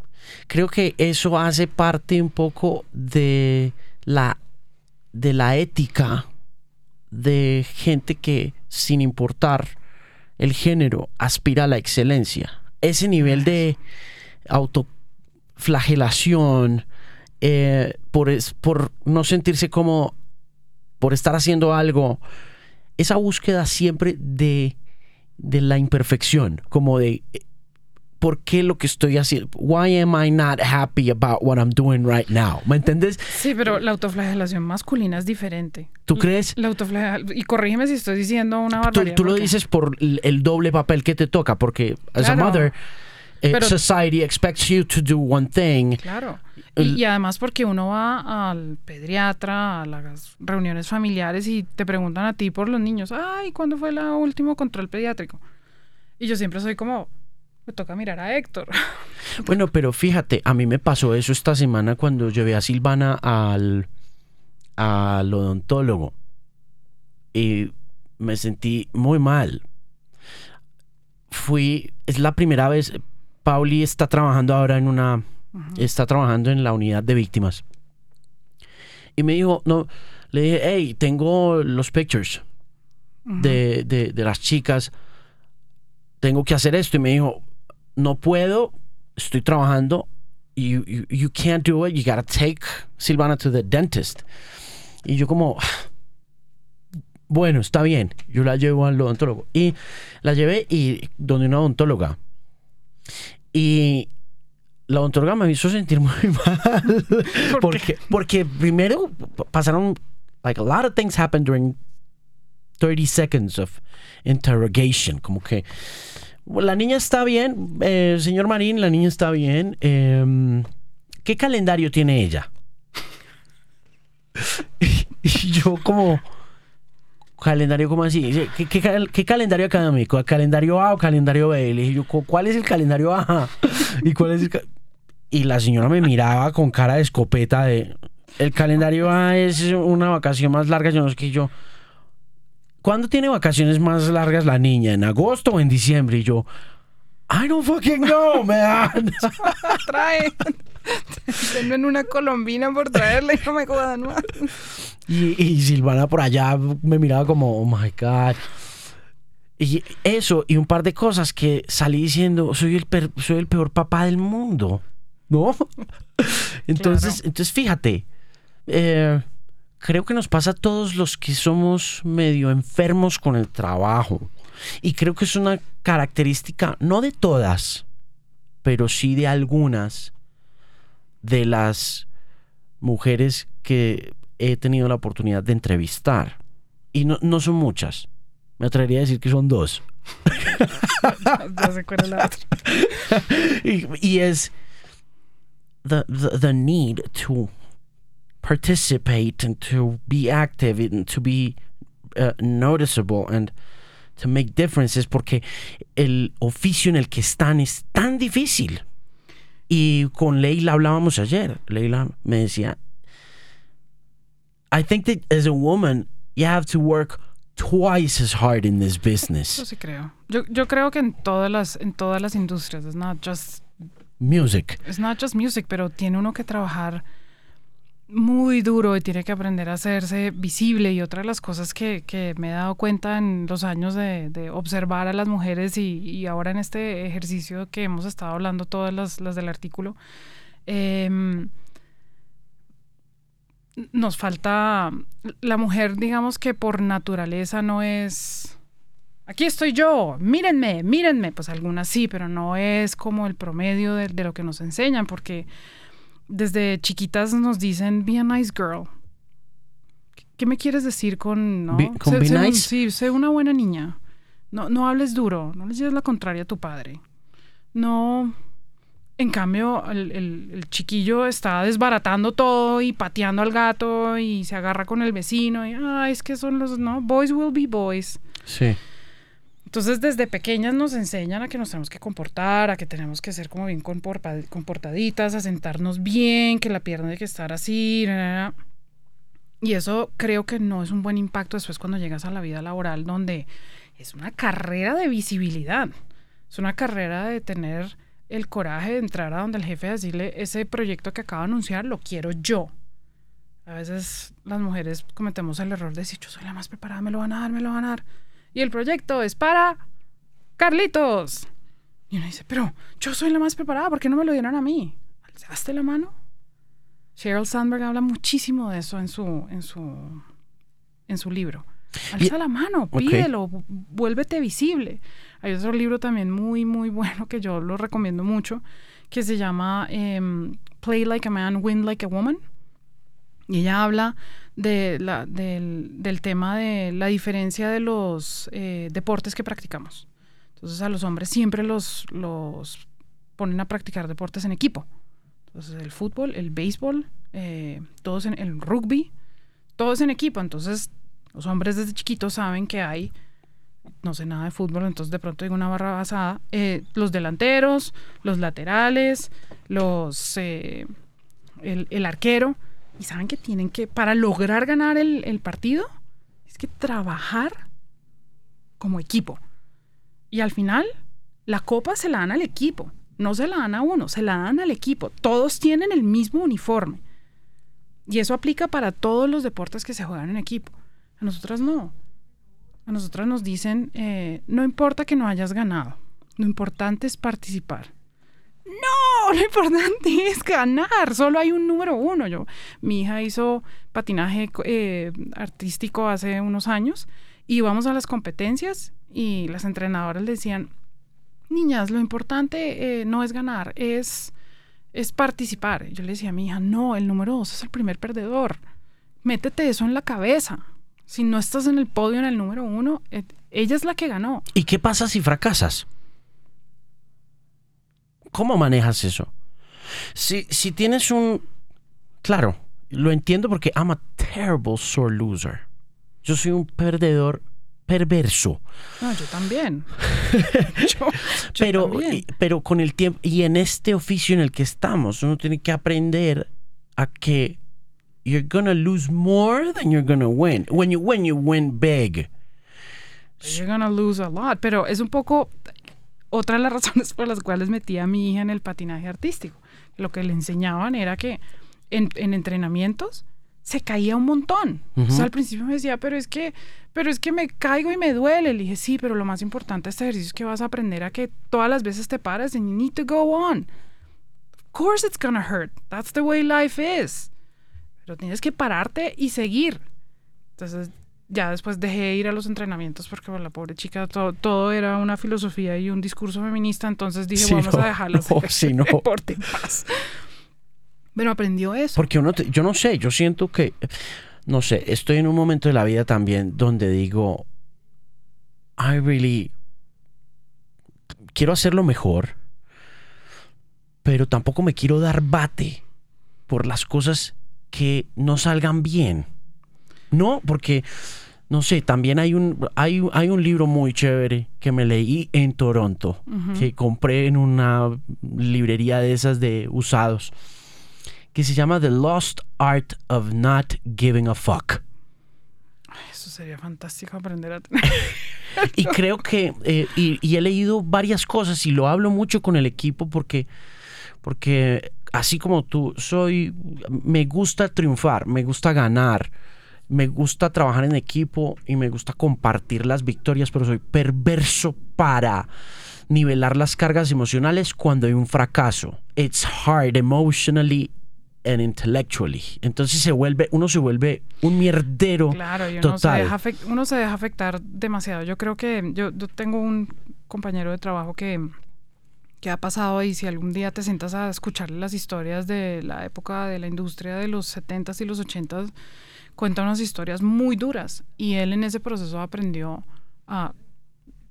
creo que eso hace parte un poco de la, de la ética de gente que, sin importar el género, aspira a la excelencia. Ese nivel de autoflagelación, eh, por, por no sentirse como, por estar haciendo algo, esa búsqueda siempre de, de la imperfección, como de por qué lo que estoy haciendo. Why am I not happy about what I'm doing right now? ¿Me entiendes?
Sí, pero la autoflagelación masculina es diferente.
¿Tú crees?
La autoflagelación, y corrígeme si estoy diciendo una barbaridad.
Tú, tú lo dices por el doble papel que te toca, porque as a mother, eh, society expects you to do one thing.
Claro. Y, y, además porque uno va al pediatra, a las reuniones familiares y te preguntan a ti por los niños, ay, ¿cuándo fue el último control pediátrico? Y yo siempre soy como, me toca mirar a Héctor.
Bueno, pero fíjate, a mí me pasó eso esta semana cuando llevé a Silvana al, al odontólogo y me sentí muy mal. Fui, es la primera vez, Pauli está trabajando ahora en una, está trabajando en la unidad de víctimas. Y me dijo, no, le dije, hey, tengo los pictures de, de, de las chicas, tengo que hacer esto. Y me dijo, no puedo, estoy trabajando, you, you, you can't do it, you gotta take Silvana to the dentist. Y yo como, bueno, está bien, yo la llevo al odontólogo. Y la llevé y donde una odontóloga. Y la odontóloga me hizo sentir muy mal. porque, porque primero pasaron, like a lot of things happened during 30 seconds of interrogation. Como que la niña está bien, eh, señor Marín, la niña está bien. Em, ¿Qué calendario tiene ella? y yo como... ¿Calendario como así? ¿Qué, calendario académico? ¿Calendario A o calendario B? Le dije yo, ¿cuál es el calendario A? ¿Y cuál es el Y la señora me miraba con cara de escopeta de... El calendario A es una vacación más larga, yo no sé qué yo... ¿Cuándo tiene vacaciones más largas la niña? ¿En agosto o en diciembre? Y yo, I don't fucking know, man.
Trae. Tengo en una colombina por traerle y no me jodan más.
Y, y Silvana por allá me miraba como, oh my God. Y eso y un par de cosas que salí diciendo, soy el, soy el peor papá del mundo. ¿No? Entonces, entonces fíjate. Eh, creo que nos pasa a todos los que somos medio enfermos con el trabajo. Y creo que es una característica, no de todas, pero sí de algunas de las mujeres que he tenido la oportunidad de entrevistar. Y no, no son muchas. Me atrevería a decir que son dos. y, es the, the need to participate and to be active and to be uh, noticeable and to make differences porque el oficio en el que están es tan difícil. Y con Leila hablábamos ayer. Leila me decía, I think that as a woman you have to work twice as hard in this business.
Yo sí creo. Yo, yo creo que en todas las en todas las industrias, it's not just
music.
It's not just music, pero tiene uno que trabajar muy duro y tiene que aprender a hacerse visible. Y otra de las cosas que, que me he dado cuenta en los años de, de observar a las mujeres y, y, ahora en este ejercicio que hemos estado hablando todas las, las del artículo, eh, nos falta, la mujer digamos que por naturaleza no es, aquí estoy yo, mírenme, mírenme, pues algunas sí, pero no es como el promedio de, de lo que nos enseñan porque desde chiquitas nos dicen, be a nice girl. ¿Qué me quieres decir con, no?
¿Con be nice?
sí, sé una buena niña. No, no hables duro, no le lleves la contraria a tu padre. No. En cambio, el, el, chiquillo está desbaratando todo y pateando al gato y se agarra con el vecino y, ah, es que son los, no, boys will be boys.
Sí.
Entonces, desde pequeñas nos enseñan a que nos tenemos que comportar, a que tenemos que ser como bien comportaditas, a sentarnos bien, que la pierna tiene que estar así. Y eso creo que no es un buen impacto después cuando llegas a la vida laboral, donde es una carrera de visibilidad. Es una carrera de tener el coraje de entrar a donde el jefe decirle, ese proyecto que acabo de anunciar lo quiero yo. A veces las mujeres cometemos el error de decir, yo soy la más preparada, me lo van a dar, me lo van a dar. Y el proyecto es para Carlitos. Y uno dice, pero yo soy la más preparada, ¿por qué no me lo dieron a mí? ¿Alzaste la mano? Sheryl Sandberg habla muchísimo de eso en su, en su, en su libro. Alza la mano, pídelo, vuélvete visible. Hay otro libro también muy, muy bueno que yo lo recomiendo mucho, que se llama em, Play Like a Man, Win Like a Woman. Y ella habla del, tema de la diferencia de los eh, deportes que practicamos. Entonces a los hombres siempre los, ponen a practicar deportes en equipo. Entonces el fútbol, el béisbol, eh, todos en el rugby, todos en equipo. Entonces los hombres desde chiquitos saben que hay, no sé nada de fútbol, entonces de pronto digo una barra basada, eh, los delanteros, los laterales, los el, arquero, y saben que tienen que, para lograr ganar el, partido, es que trabajar como equipo. Y al final, la copa se la dan al equipo, no se la dan a uno, se la dan al equipo. Todos tienen el mismo uniforme. Y eso aplica para todos los deportes que se juegan en equipo. A nosotras no. A nosotras nos dicen, eh, no importa que no hayas ganado, lo importante es participar. No, lo importante es ganar, solo hay un número uno. Yo, mi hija hizo patinaje eh, artístico hace unos años y vamos a las competencias y las entrenadoras le decían, niñas, lo importante eh, no es ganar, es, es participar. Yo le decía a mi hija, no, el número dos es el primer perdedor. Métete eso en la cabeza si no estás en el podio en el número uno, eh, ella es la que ganó.
¿Y qué pasa si fracasas? ¿Cómo manejas eso? Si, si tienes un... Claro, lo entiendo porque I'm a terrible sore loser. Yo soy un perdedor perverso.
No, yo también.
pero, pero con el tiempo, y en este oficio en el que estamos, uno tiene que aprender a que you're gonna lose more than you're gonna win. When you win, you win big.
You're gonna lose a lot. Pero es un poco otra de las razones por las cuales metí a mi hija en el patinaje artístico. Lo que le enseñaban era que en, entrenamientos se caía un montón. O sea, al principio me decía, pero es que, pero es que me caigo y me duele. Le dije, sí, pero lo más importante de este ejercicio es que vas a aprender a que todas las veces te paras and you need to go on. Of course it's gonna hurt. That's the way life is pero tienes que pararte y seguir. Entonces ya después dejé de ir a los entrenamientos porque la pobre chica todo, era una filosofía y un discurso feminista, entonces dije, vamos a dejarla no, sí, no. deporte más. Pero aprendió eso.
Porque uno yo no sé, yo siento que, no sé, estoy en un momento de la vida también donde digo, I really quiero hacerlo mejor, pero tampoco me quiero dar bate por las cosas que no salgan bien. No, porque, no sé, también hay un, hay, hay un libro muy chévere que me leí en Toronto, que compré en una librería de esas de usados, que se llama The Lost Art of Not Giving a Fuck.
eso sería fantástico aprender a tener.
y creo que, eh, y, y, he leído varias cosas y lo hablo mucho con el equipo porque, porque así como tú, soy, me gusta triunfar, me gusta ganar, me gusta trabajar en equipo y me gusta compartir las victorias, pero soy perverso para nivelar las cargas emocionales cuando hay un fracaso. It's hard emotionally and intellectually. Entonces se vuelve, uno se vuelve un mierdero. Claro, y uno, Se
deja, uno se deja afectar demasiado. Yo creo que yo tengo un compañero de trabajo que qué ha pasado y si algún día te sientas a escuchar las historias de la época de la industria de los 70s y los 80s, cuenta unas historias muy duras y él en ese proceso aprendió a,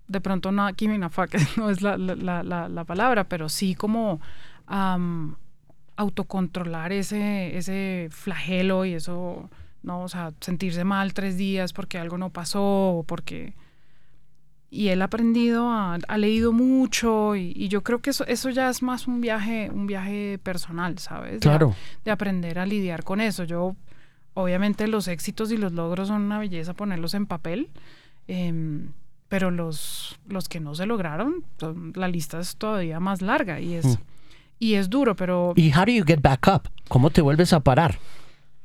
de pronto no, no es la, la, la, la, palabra, pero sí como um, autocontrolar ese, ese flagelo y eso, ¿no? O sea, sentirse mal tres días porque algo no pasó o porque y él ha aprendido, ha, leído mucho y, yo creo que eso, eso ya es más un viaje, un viaje personal, ¿sabes?
Claro.
De, aprender a lidiar con eso. Yo, obviamente los éxitos y los logros son una belleza ponerlos en papel, em, pero los, los que no se lograron, la lista es todavía más larga y es, mm. y es duro, pero...
¿Y how do you get back up? ¿Cómo te vuelves a parar?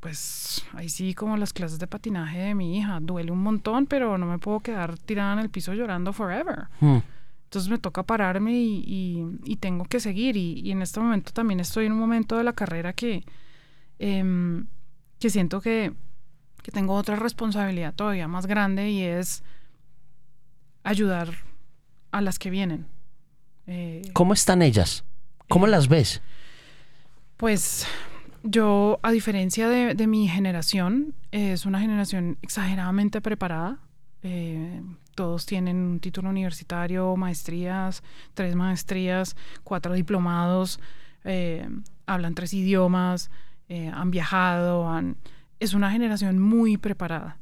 Pues ahí sí, como las clases de patinaje de mi hija, duele un montón, pero no me puedo quedar tirada en el piso llorando forever. Mm. Entonces me toca pararme y, tengo que seguir. Y, en este momento también estoy en un momento de la carrera que, em, que siento que, que tengo otra responsabilidad todavía más grande y es ayudar a las que vienen.
Eh, ¿Cómo están ellas? ¿Cómo eh, las ves?
Pues yo, a diferencia de, mi generación, es una generación exageradamente preparada. Eh, todos tienen un título universitario, maestrías, tres maestrías, cuatro diplomados, hablan tres idiomas, han viajado, han... es una generación muy preparada.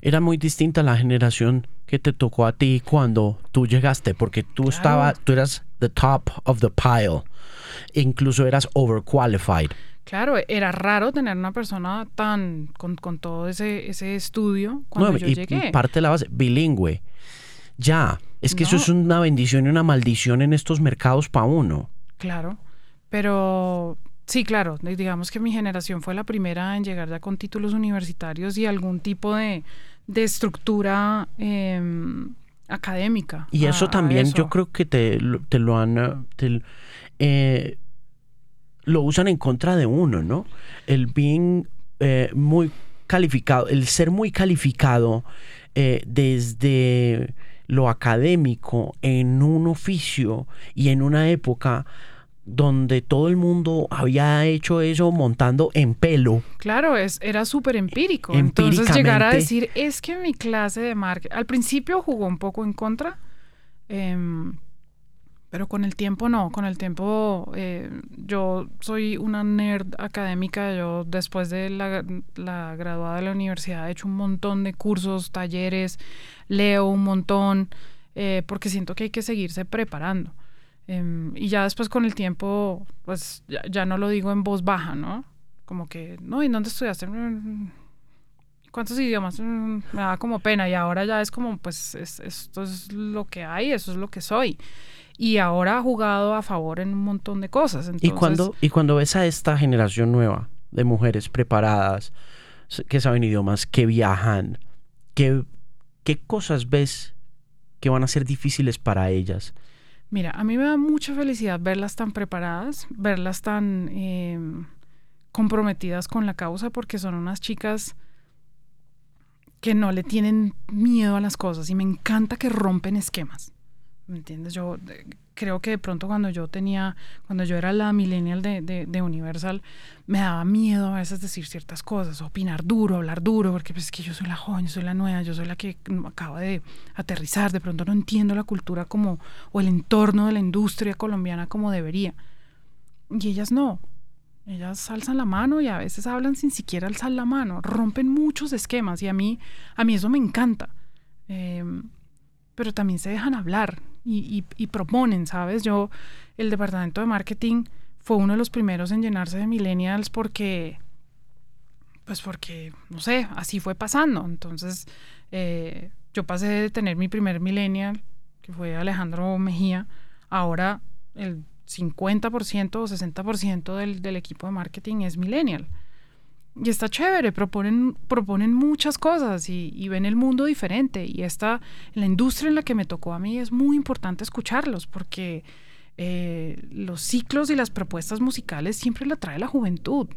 Era muy distinta la generación que te tocó a ti cuando tú llegaste, porque tú estabas, tú eras the top of the pile, incluso eras overqualified.
Claro, era raro tener una persona tan con, todo ese, ese estudio cuando yo y
Parte de la base, bilingüe. Ya, es que eso es una bendición y una maldición en estos mercados para uno.
Claro, pero Sí, claro. Digamos que mi generación fue la primera en llegar ya con títulos universitarios y algún tipo de, estructura em, académica.
Y eso también yo creo que te, te lo han... Eh, lo usan en contra de uno, ¿no? El being eh, muy calificado, el ser muy calificado eh, desde lo académico en un oficio y en una época donde todo el mundo había hecho eso montando en pelo.
Claro, es, era súper empírico. Entonces llegar a decir, es que mi clase de marketing, al principio jugó un poco en contra, em, pero con el tiempo no, con el tiempo eh, yo soy una nerd académica, yo después de la, la graduada de la universidad he hecho un montón de cursos, talleres, leo un montón, eh, porque siento que hay que seguirse preparando. Em, y ya después con el tiempo, pues ya, no lo digo en voz baja, ¿no? Como que, no, ¿y dónde estudiaste? Mm, ¿Cuántos idiomas? Mm, me da como pena y ahora ya es como, pues esto es lo que hay, eso es lo que soy. Y ahora ha jugado a favor en un montón de cosas.
¿Y, cuando, y cuando ves a esta generación nueva de mujeres preparadas, que saben idiomas, que viajan, ¿qué, qué cosas ves que van a ser difíciles para ellas?
Mira, a mí me da mucha felicidad verlas tan preparadas, verlas tan em, comprometidas con la causa, porque son unas chicas que no le tienen miedo a las cosas y me encanta que rompen esquemas. ¿Me entiendes? Yo creo que de pronto cuando yo tenía, cuando yo era la millennial de, de, Universal, me daba miedo a veces decir ciertas cosas, opinar duro, hablar duro, porque pues es que yo soy la joven, yo soy la nueva, yo soy la que acaba de aterrizar, de pronto no entiendo la cultura como, o el entorno de la industria colombiana como debería. Y ellas no, ellas alzan la mano y a veces hablan sin siquiera alzar la mano, rompen muchos esquemas y a mí, a mí eso me encanta. Em, pero también se dejan hablar y, proponen, ¿sabes? Yo, el departamento de marketing fue uno de los primeros en llenarse de millennials porque, pues porque, no sé, así fue pasando. Entonces, eh, yo pasé de tener mi primer millennial, que fue Alejandro Mejía, ahora el 50% o 60% del, del equipo de marketing es millennial. Y está chévere, proponen, proponen muchas cosas y, ven el mundo diferente. Y esta, la industria en la que me tocó a mí es muy importante escucharlos porque eh, los ciclos y las propuestas musicales siempre la trae la juventud.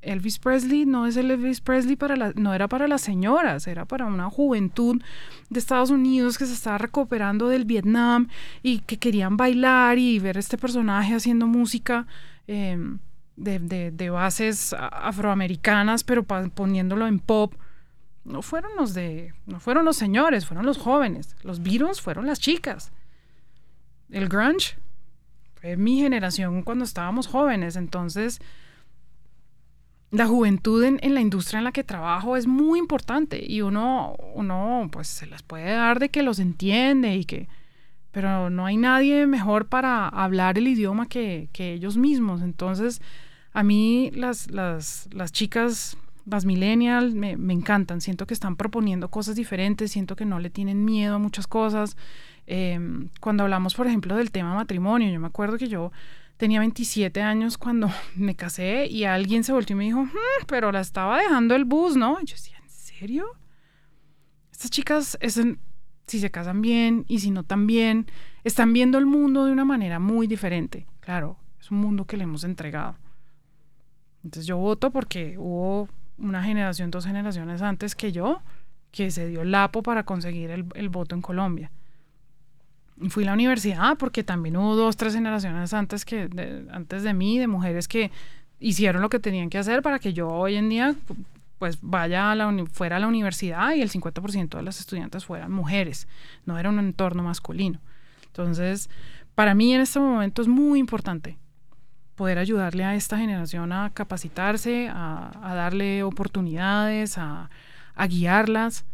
Elvis Presley no es el Elvis Presley para la, no era para las señoras, era para una juventud de Estados Unidos que se estaba recuperando del Vietnam y que querían bailar y ver este personaje haciendo música. Em, de, de, bases afroamericanas, pero poniéndolo en pop, no fueron los de, no fueron los señores, fueron los jóvenes. Los Beatles fueron las chicas. El grunge fue mi generación cuando estábamos jóvenes, entonces la juventud en, la industria en la que trabajo es muy importante y uno, uno pues se las puede dar de que los entiende y que, pero no hay nadie mejor para hablar el idioma que ellos mismos. Entonces, a mí las, las, chicas las millennials me, me, encantan, siento que están proponiendo cosas diferentes, siento que no le tienen miedo a muchas cosas. Em, cuando hablamos, por ejemplo, del tema matrimonio, yo me acuerdo que yo tenía 27 años cuando me casé y alguien se volvió y me dijo, hmm, pero la estaba dejando el bus, ¿no? Y yo decía, ¿en serio? Estas chicas, es si se casan bien y si no también, están viendo el mundo de una manera muy diferente. Claro, es un mundo que le hemos entregado. Entonces yo voto porque hubo una generación, dos generaciones antes que yo, que se dio el lapo para conseguir el, voto en Colombia. Fui a la universidad porque también hubo dos, tres generaciones antes, que, de, antes de mí, de mujeres que hicieron lo que tenían que hacer para que yo hoy en día pues vaya fuera a la universidad y el 50% de las estudiantes fueran mujeres, no era un entorno masculino. Entonces, para mí en este momento es muy importante poder ayudarle a esta generación a capacitarse, a, darle oportunidades, a, guiarlas,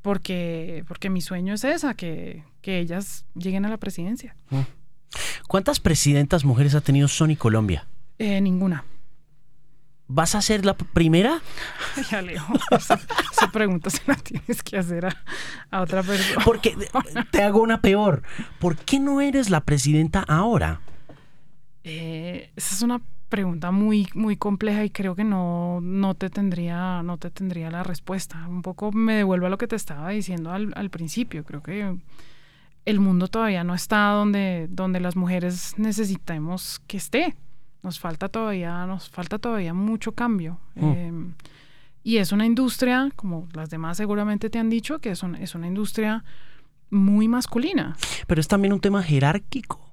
porque, porque mi sueño es esa, que, ellas lleguen a la presidencia. Mm.
¿Cuántas presidentas mujeres ha tenido Sony Colombia?
Eh, ninguna.
¿Vas a ser la primera?
Ya, Leo, esa, pregunta se la tienes que hacer a, otra persona.
Porque te hago una peor. ¿Por qué no eres la presidenta ahora?
Eh, esa es una pregunta muy, muy compleja y creo que no, no, te tendría, no te tendría la respuesta. Un poco me devuelvo a lo que te estaba diciendo al, al principio. Creo que el mundo todavía no está donde, donde las mujeres necesitamos que esté nos falta todavía, nos falta todavía mucho cambio. Mm. Em, y es una industria, como las demás seguramente te han dicho, que es, es una industria muy masculina.
Pero es también un tema jerárquico.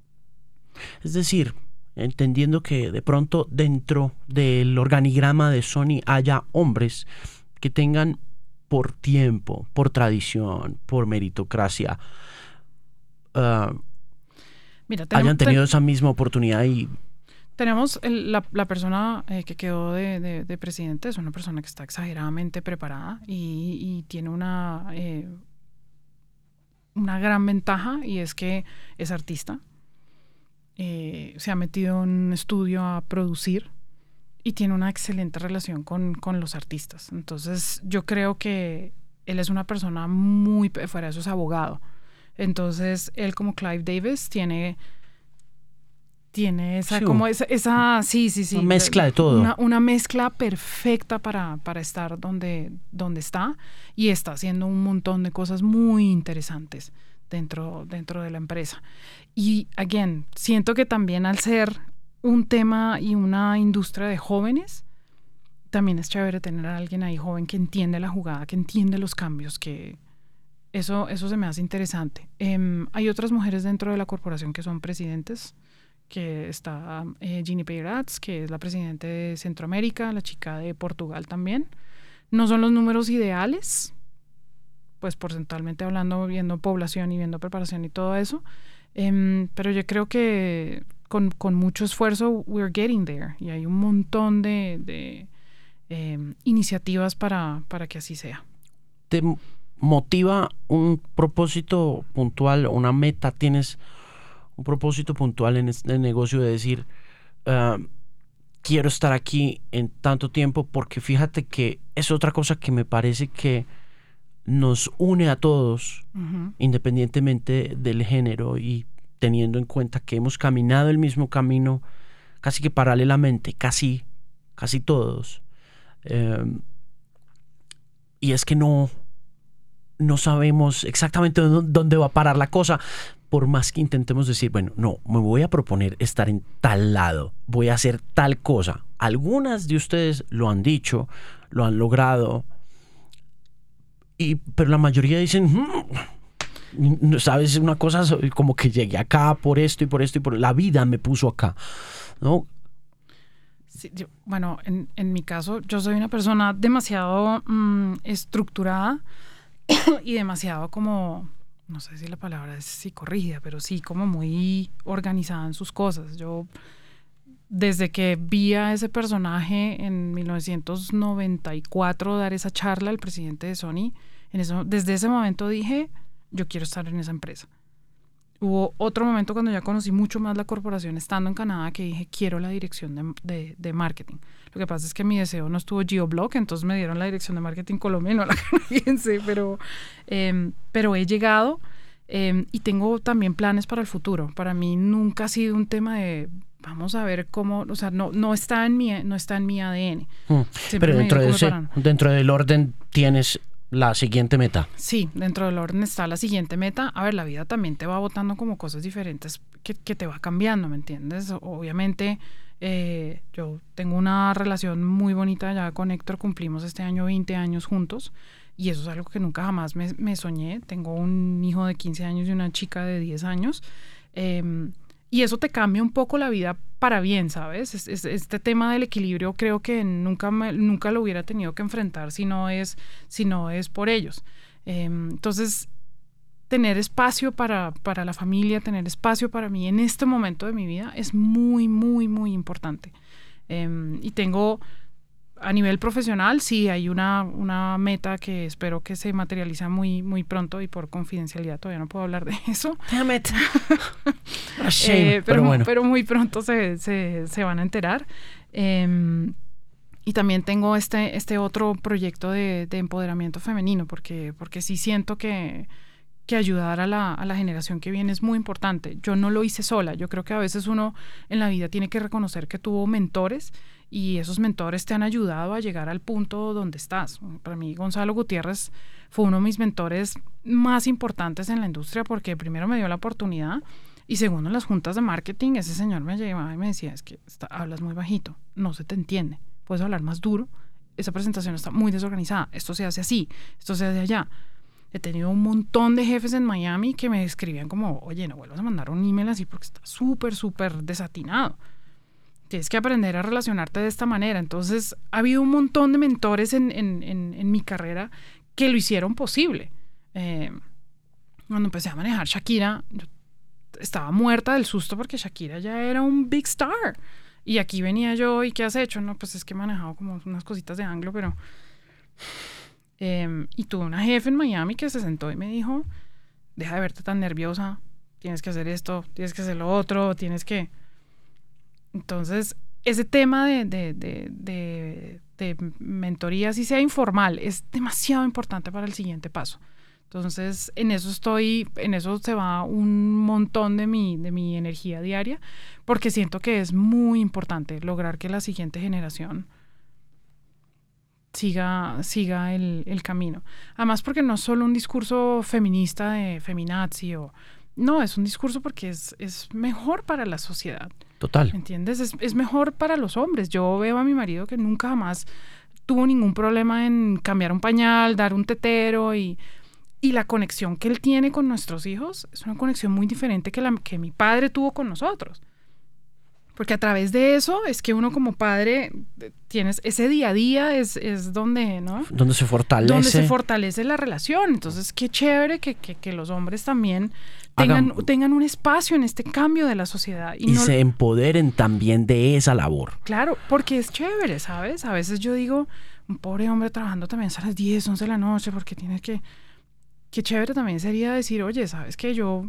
Es decir, entendiendo que de pronto dentro del organigrama de Sony haya hombres que tengan por tiempo, por tradición, por meritocracia, uh, hayan tenido esa misma oportunidad y
tenemos la, persona eh, que quedó de, presidente, es una persona que está exageradamente preparada y, tiene una, eh, una gran ventaja y es que es artista. Eh, se ha metido en un estudio a producir y tiene una excelente relación con, con, los artistas. Entonces yo creo que él es una persona muy, fuera de eso es abogado. Entonces él como Clive Davis tiene tiene esa, como esa, esa, sí, sí, sí.
Una mezcla de todo.
Una, mezcla perfecta para, para estar donde, donde está y está haciendo un montón de cosas muy interesantes dentro, dentro de la empresa. Y, again, siento que también al ser un tema y una industria de jóvenes, también es chévere tener a alguien ahí joven que entiende la jugada, que entiende los cambios, que eso, eso se me hace interesante. Em, hay otras mujeres dentro de la corporación que son presidentes que está eh, Ginny Peirats, que es la presidenta de Centroamérica, la chica de Portugal también. No son los números ideales, pues porcentualmente hablando, viendo población y viendo preparación y todo eso, em, pero yo creo que con, con, mucho esfuerzo we're getting there y hay un montón de, de em, iniciativas para, para que así sea.
¿Te motiva un propósito puntual, una meta? ¿Tienes un propósito puntual en este negocio de decir, ah, quiero estar aquí en tanto tiempo, porque fíjate que es otra cosa que me parece que nos une a todos, independientemente del género y teniendo en cuenta que hemos caminado el mismo camino casi que paralelamente, casi, casi todos. Em, y es que no, no sabemos exactamente dónde va a parar la cosa por más que intentemos decir, bueno, no, me voy a proponer estar en tal lado, voy a hacer tal cosa. Algunas de ustedes lo han dicho, lo han logrado, y, pero la mayoría dicen, hmm, sabes, una cosa como que llegué acá por esto y por esto y por la vida me puso acá, ¿no?
bueno, en, en, mi caso, yo soy una persona demasiado mm, estructurada y demasiado como no sé si la palabra es psicorrígida, pero sí como muy organizada en sus cosas. Yo, desde que vi a ese personaje en 1994 dar esa charla al presidente de Sony, en eso, desde ese momento dije, yo quiero estar en esa empresa. Hubo otro momento cuando ya conocí mucho más la corporación estando en Canadá que dije, quiero la dirección de, de, marketing. Lo que pasa es que mi deseo no estuvo GeoBlock, entonces me dieron la dirección de marketing colombiano, la canadiense, pero, em, pero he llegado em, y tengo también planes para el futuro. Para mí nunca ha sido un tema de vamos a ver cómo, o sea, no, no, está, en mi, no está en mi ADN.
Hmm. Pero dentro, de ese, dentro del orden tienes la siguiente meta.
Sí, dentro del orden está la siguiente meta. A ver, la vida también te va botando como cosas diferentes que, que te va cambiando, ¿me entiendes? Obviamente, eh, yo tengo una relación muy bonita ya con Héctor, cumplimos este año 20 años juntos y eso es algo que nunca jamás me, me soñé. Tengo un hijo de 15 años y una chica de 10 años. Eh, y eso te cambia un poco la vida para bien, ¿sabes? este tema del equilibrio creo que nunca, nunca lo hubiera tenido que enfrentar si no es, si no es por ellos. Em, entonces, tener espacio para, para la familia, tener espacio para mí en este momento de mi vida es muy, muy, muy importante. Em, y tengo a nivel profesional, sí hay una, una meta que espero que se materialice muy, muy pronto y por confidencialidad todavía no puedo hablar de eso.
Damn it.
Eh, pero, bueno. pero muy pronto se, se, se van a enterar. Em, y también tengo este, este otro proyecto de, de, empoderamiento femenino, porque, porque sí siento que, que ayudar a la, a la, generación que viene es muy importante. Yo no lo hice sola, yo creo que a veces uno en la vida tiene que reconocer que tuvo mentores y esos mentores te han ayudado a llegar al punto donde estás. Para mí, Gonzalo Gutiérrez fue uno de mis mentores más importantes en la industria porque primero me dio la oportunidad y segundo en las juntas de marketing ese señor me llevaba y me decía, es que hablas muy bajito, no se te entiende, puedes hablar más duro, esa presentación está muy desorganizada, esto se hace así, esto se hace allá. He tenido un montón de jefes en Miami que me escribían como, oye, no vuelvas a mandar un email así porque está súper, súper desatinado tienes que aprender a relacionarte de esta manera. Entonces, ha habido un montón de mentores en, mi carrera que lo hicieron posible. Eh, cuando empecé a manejar Shakira, yo estaba muerta del susto porque Shakira ya era un big star. Y aquí venía yo, ¿y qué has hecho? No, pues es que he manejado como unas cositas de anglo, pero... Em, y tuve una jefe en Miami que se sentó y me dijo, deja de verte tan nerviosa, tienes que hacer esto, tienes que hacer lo otro, tienes que... Entonces, ese tema de, de, de, de, mentoría, si sea informal, es demasiado importante para el siguiente paso. Entonces, en eso estoy, en eso se va un montón de mi, de mi energía diaria, porque siento que es muy importante lograr que la siguiente generación siga, siga el, el camino. Además, porque no es solo un discurso feminista de feminazi. No, es un discurso porque es, es mejor para la sociedad.
Total.
¿Entiendes? Es, es, mejor para los hombres. Yo veo a mi marido que nunca jamás tuvo ningún problema en cambiar un pañal, dar un tetero y, y la conexión que él tiene con nuestros hijos es una conexión muy diferente que la que mi padre tuvo con nosotros. Porque a través de eso es que uno como padre eh, tienes ese día a día es, es donde, ¿no?
Donde se fortalece.
Donde se fortalece la relación. Entonces, qué chévere que, que, que los hombres también tengan, tengan, un espacio en este cambio de la sociedad.
Y, se empoderen también de esa labor.
Claro, porque es chévere, ¿sabes? A veces yo digo, un pobre hombre trabajando también a las 10, 11 de la noche porque tiene que... Qué chévere también sería decir, oye, ¿sabes que Yo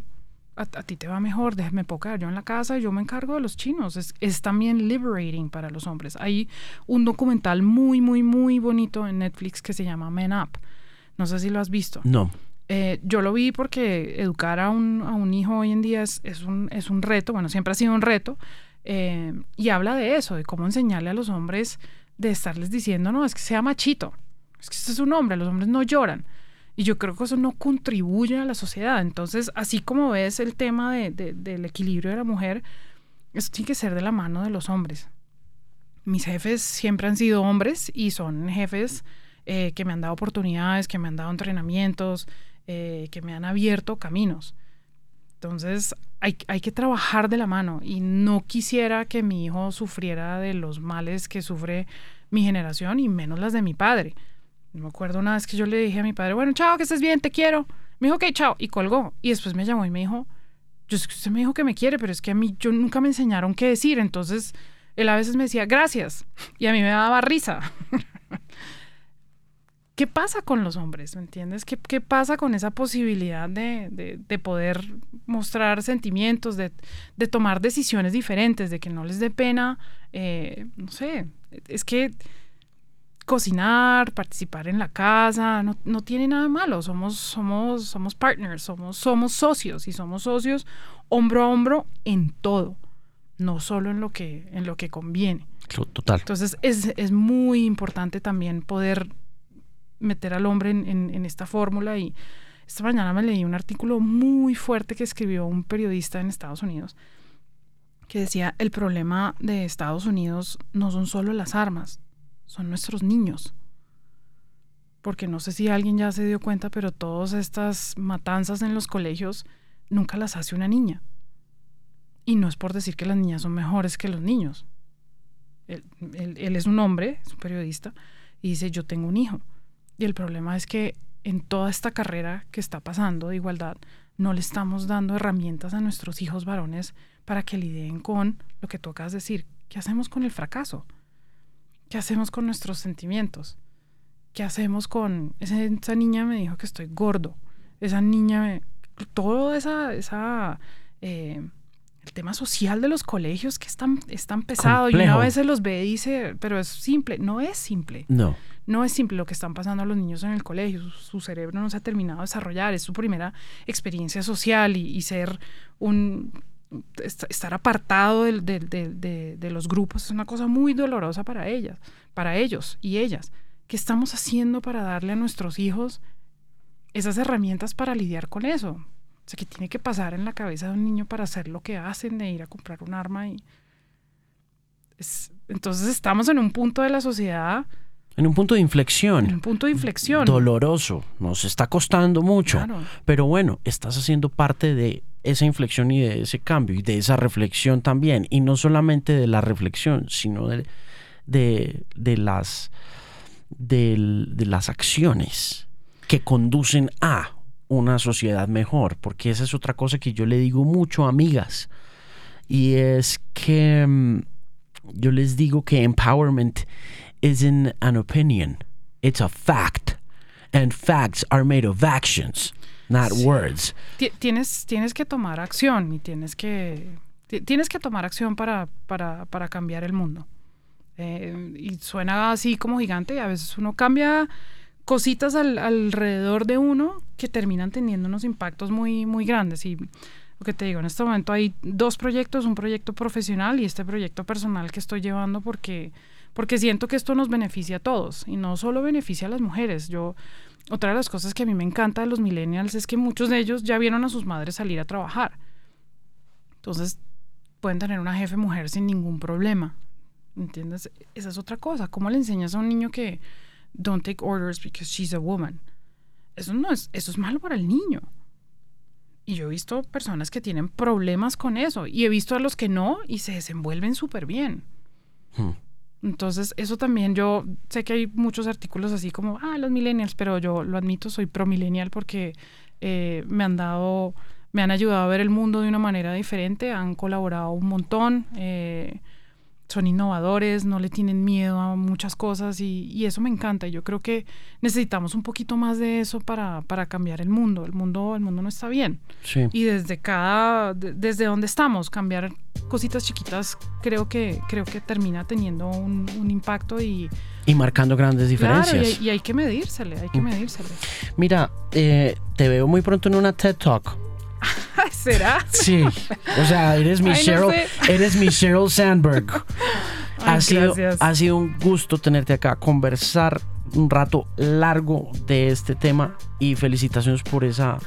a, ti te va mejor, déjame quedar yo en la casa yo me encargo de los chinos. Es, es, también liberating para los hombres. Hay un documental muy, muy, muy bonito en Netflix que se llama Men Up. No sé si lo has visto.
No.
Eh, yo lo vi porque educar a un, a un hijo hoy en día es, es, un, es un reto, bueno, siempre ha sido un reto, eh, y habla de eso, de cómo enseñarle a los hombres de estarles diciendo, no, es que sea machito, es que este es un hombre, los hombres no lloran. Y yo creo que eso no contribuye a la sociedad. Entonces, así como ves el tema de, de, del equilibrio de la mujer, eso tiene que ser de la mano de los hombres. Mis jefes siempre han sido hombres y son jefes eh, que me han dado oportunidades, que me han dado entrenamientos, eh, que me han abierto caminos. Entonces hay, hay, que trabajar de la mano y no quisiera que mi hijo sufriera de los males que sufre mi generación y menos las de mi padre. Me acuerdo una vez que yo le dije a mi padre, bueno, chao, que estés bien, te quiero. Me dijo, ok, chao, y colgó. Y después me llamó y me dijo, yo sé que usted me dijo que me quiere, pero es que a mí yo nunca me enseñaron qué decir. Entonces él a veces me decía, gracias. Y a mí me daba risa. ¿qué pasa con los hombres? ¿Me entiendes? ¿Qué, qué pasa con esa posibilidad de, de, poder mostrar sentimientos, de, de, tomar decisiones diferentes, de que no les dé pena, eh, no sé, es que cocinar, participar en la casa, no, no, tiene nada malo, somos, somos, somos partners, somos, somos socios y somos socios hombro a hombro en todo, no solo en lo que, en lo que conviene.
Total.
Entonces es, es muy importante también poder meter al hombre en, esta fórmula y esta mañana me leí un artículo muy fuerte que escribió un periodista en Estados Unidos que decía el problema de Estados Unidos no son solo las armas, son nuestros niños. Porque no sé si alguien ya se dio cuenta, pero todas estas matanzas en los colegios nunca las hace una niña. Y no es por decir que las niñas son mejores que los niños. Él, es un hombre, es un periodista, y dice, yo tengo un hijo. Y el problema es que en toda esta carrera que está pasando de igualdad, no le estamos dando herramientas a nuestros hijos varones para que lidien con lo que tú acabas de decir. ¿Qué hacemos con el fracaso? ¿Qué hacemos con nuestros sentimientos? ¿Qué hacemos con... Esa, niña me dijo que estoy gordo. Esa niña me... Todo esa... esa eh, el tema social de los colegios que es tan, es tan pesado y uno a veces los ve y dice, pero es simple. No es simple.
No.
No es simple lo que están pasando a los niños en el colegio. Su, cerebro no se ha terminado de desarrollar. Es su primera experiencia social y, ser un estar apartado de, de, de, los grupos es una cosa muy dolorosa para ellas, para ellos y ellas. ¿Qué estamos haciendo para darle a nuestros hijos esas herramientas para lidiar con eso? O sea, que tiene que pasar en la cabeza de un niño para hacer lo que hacen, de ir a comprar un arma y... entonces estamos en un punto de la sociedad
en un punto de inflexión.
En un punto de inflexión.
Doloroso, nos está costando mucho. Pero bueno, estás haciendo parte de esa inflexión y de ese cambio y de esa reflexión también. Y no solamente de la reflexión, sino de, de, las, de, de las acciones que conducen a una sociedad mejor. Porque esa es otra cosa que yo le digo mucho a amigas. Y es que mm, yo les digo que empowerment isn't an opinion, it's a fact. And facts are made of actions, not words.
Tienes, tienes que tomar acción y tienes que, tienes que tomar acción para, para, para cambiar el mundo. Eh, y suena así como gigante y a veces uno cambia cositas al, alrededor de uno que terminan teniendo unos impactos muy, muy grandes. Y lo que te digo, en este momento hay dos proyectos, un proyecto profesional y este proyecto personal que estoy llevando porque porque siento que esto nos beneficia a todos y no solo beneficia a las mujeres. Yo otra de las cosas que a mí me encanta de los millennials es que muchos de ellos ya vieron a sus madres salir a trabajar. Entonces, pueden tener una jefe mujer sin ningún problema. ¿Entiendes? Esa es otra cosa. ¿Cómo le enseñas a un niño que don't take orders because she's a woman? Eso no es, eso es malo para el niño. Y yo he visto personas que tienen problemas con eso. Y he visto a los que no y se desenvuelven súper bien. Hmm. Entonces, eso también yo sé que hay muchos artículos así como, ah, los millennials, pero yo lo admito, soy pro millennial porque eh, me han dado, me han ayudado a ver el mundo de una manera diferente, han colaborado un montón. Eh, son innovadores, no le tienen miedo a muchas cosas y, eso me encanta. Yo creo que necesitamos un poquito más de eso para, para cambiar el mundo. El mundo, el mundo no está bien. Y desde cada, desde donde estamos, cambiar cositas chiquitas, creo que, creo que termina teniendo un, impacto y,
y marcando grandes diferencias.
y, hay que medírsele, hay que mm. medírsele.
Mira, eh, te veo muy pronto en una TED Talk.
¿Será?
Sí. O sea, eres mi, Sheryl, eres mi Sheryl Sandberg. ha, sido, ha sido un gusto tenerte acá, conversar un rato largo de este tema y felicitaciones por esa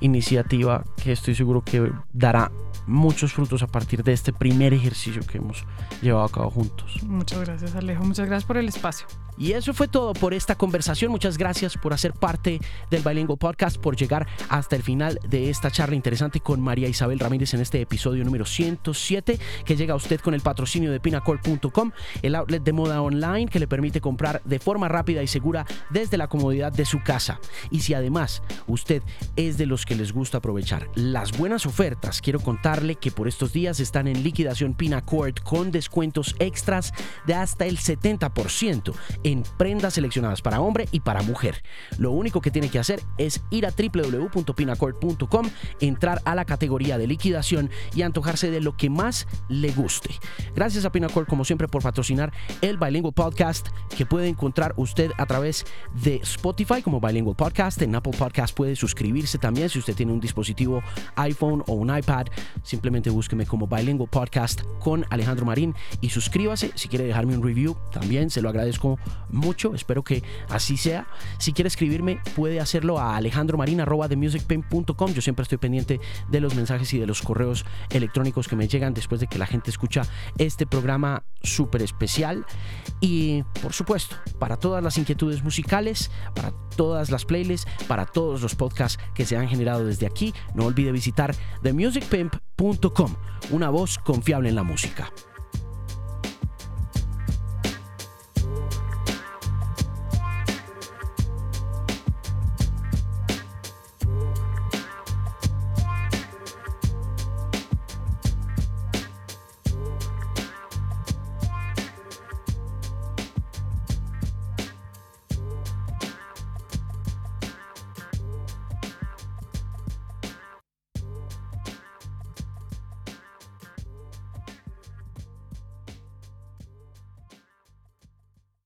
iniciativa que estoy seguro que dará muchos frutos a partir de este primer ejercicio que hemos llevado a cabo juntos.
Muchas gracias Alejo, muchas gracias por el espacio.
Y eso fue todo por esta conversación. Muchas gracias por hacer parte del Bilingual Podcast, por llegar hasta el final de esta charla interesante con María Isabel Ramírez en este episodio número 107, que llega a usted con el patrocinio de pinacol.com, el outlet de moda online que le permite comprar de forma rápida y segura desde la comodidad de su casa. Y si además usted es de los que les gusta aprovechar las buenas ofertas, quiero contarle que por estos días están en liquidación Pinacord con descuentos extras de hasta el 70% en prendas seleccionadas para hombre y para mujer. Lo único que tiene que hacer es ir a www.pinacord.com, entrar a la categoría de liquidación y antojarse de lo que más le guste. Gracias a Pinacord como siempre por patrocinar el Bilingual Podcast que puede encontrar usted a través de Spotify como Bilingual Podcast. En Apple Podcast puede suscribirse también si usted tiene un dispositivo iPhone o un iPad. Simplemente búsqueme como Bilingual Podcast con Alejandro Marín y suscríbase. Si quiere dejarme un review también se lo agradezco mucho. Espero que así sea. Si quiere escribirme puede hacerlo a alejandromarin.com. Yo siempre estoy pendiente de los mensajes y de los correos electrónicos que me llegan después de que la gente escucha este programa súper especial. Y por supuesto, para todas las inquietudes musicales, para todas las playlists, para todos los podcasts que se han generado desde aquí, no olvide visitar themusicpimp.com, una voz confiable en la música.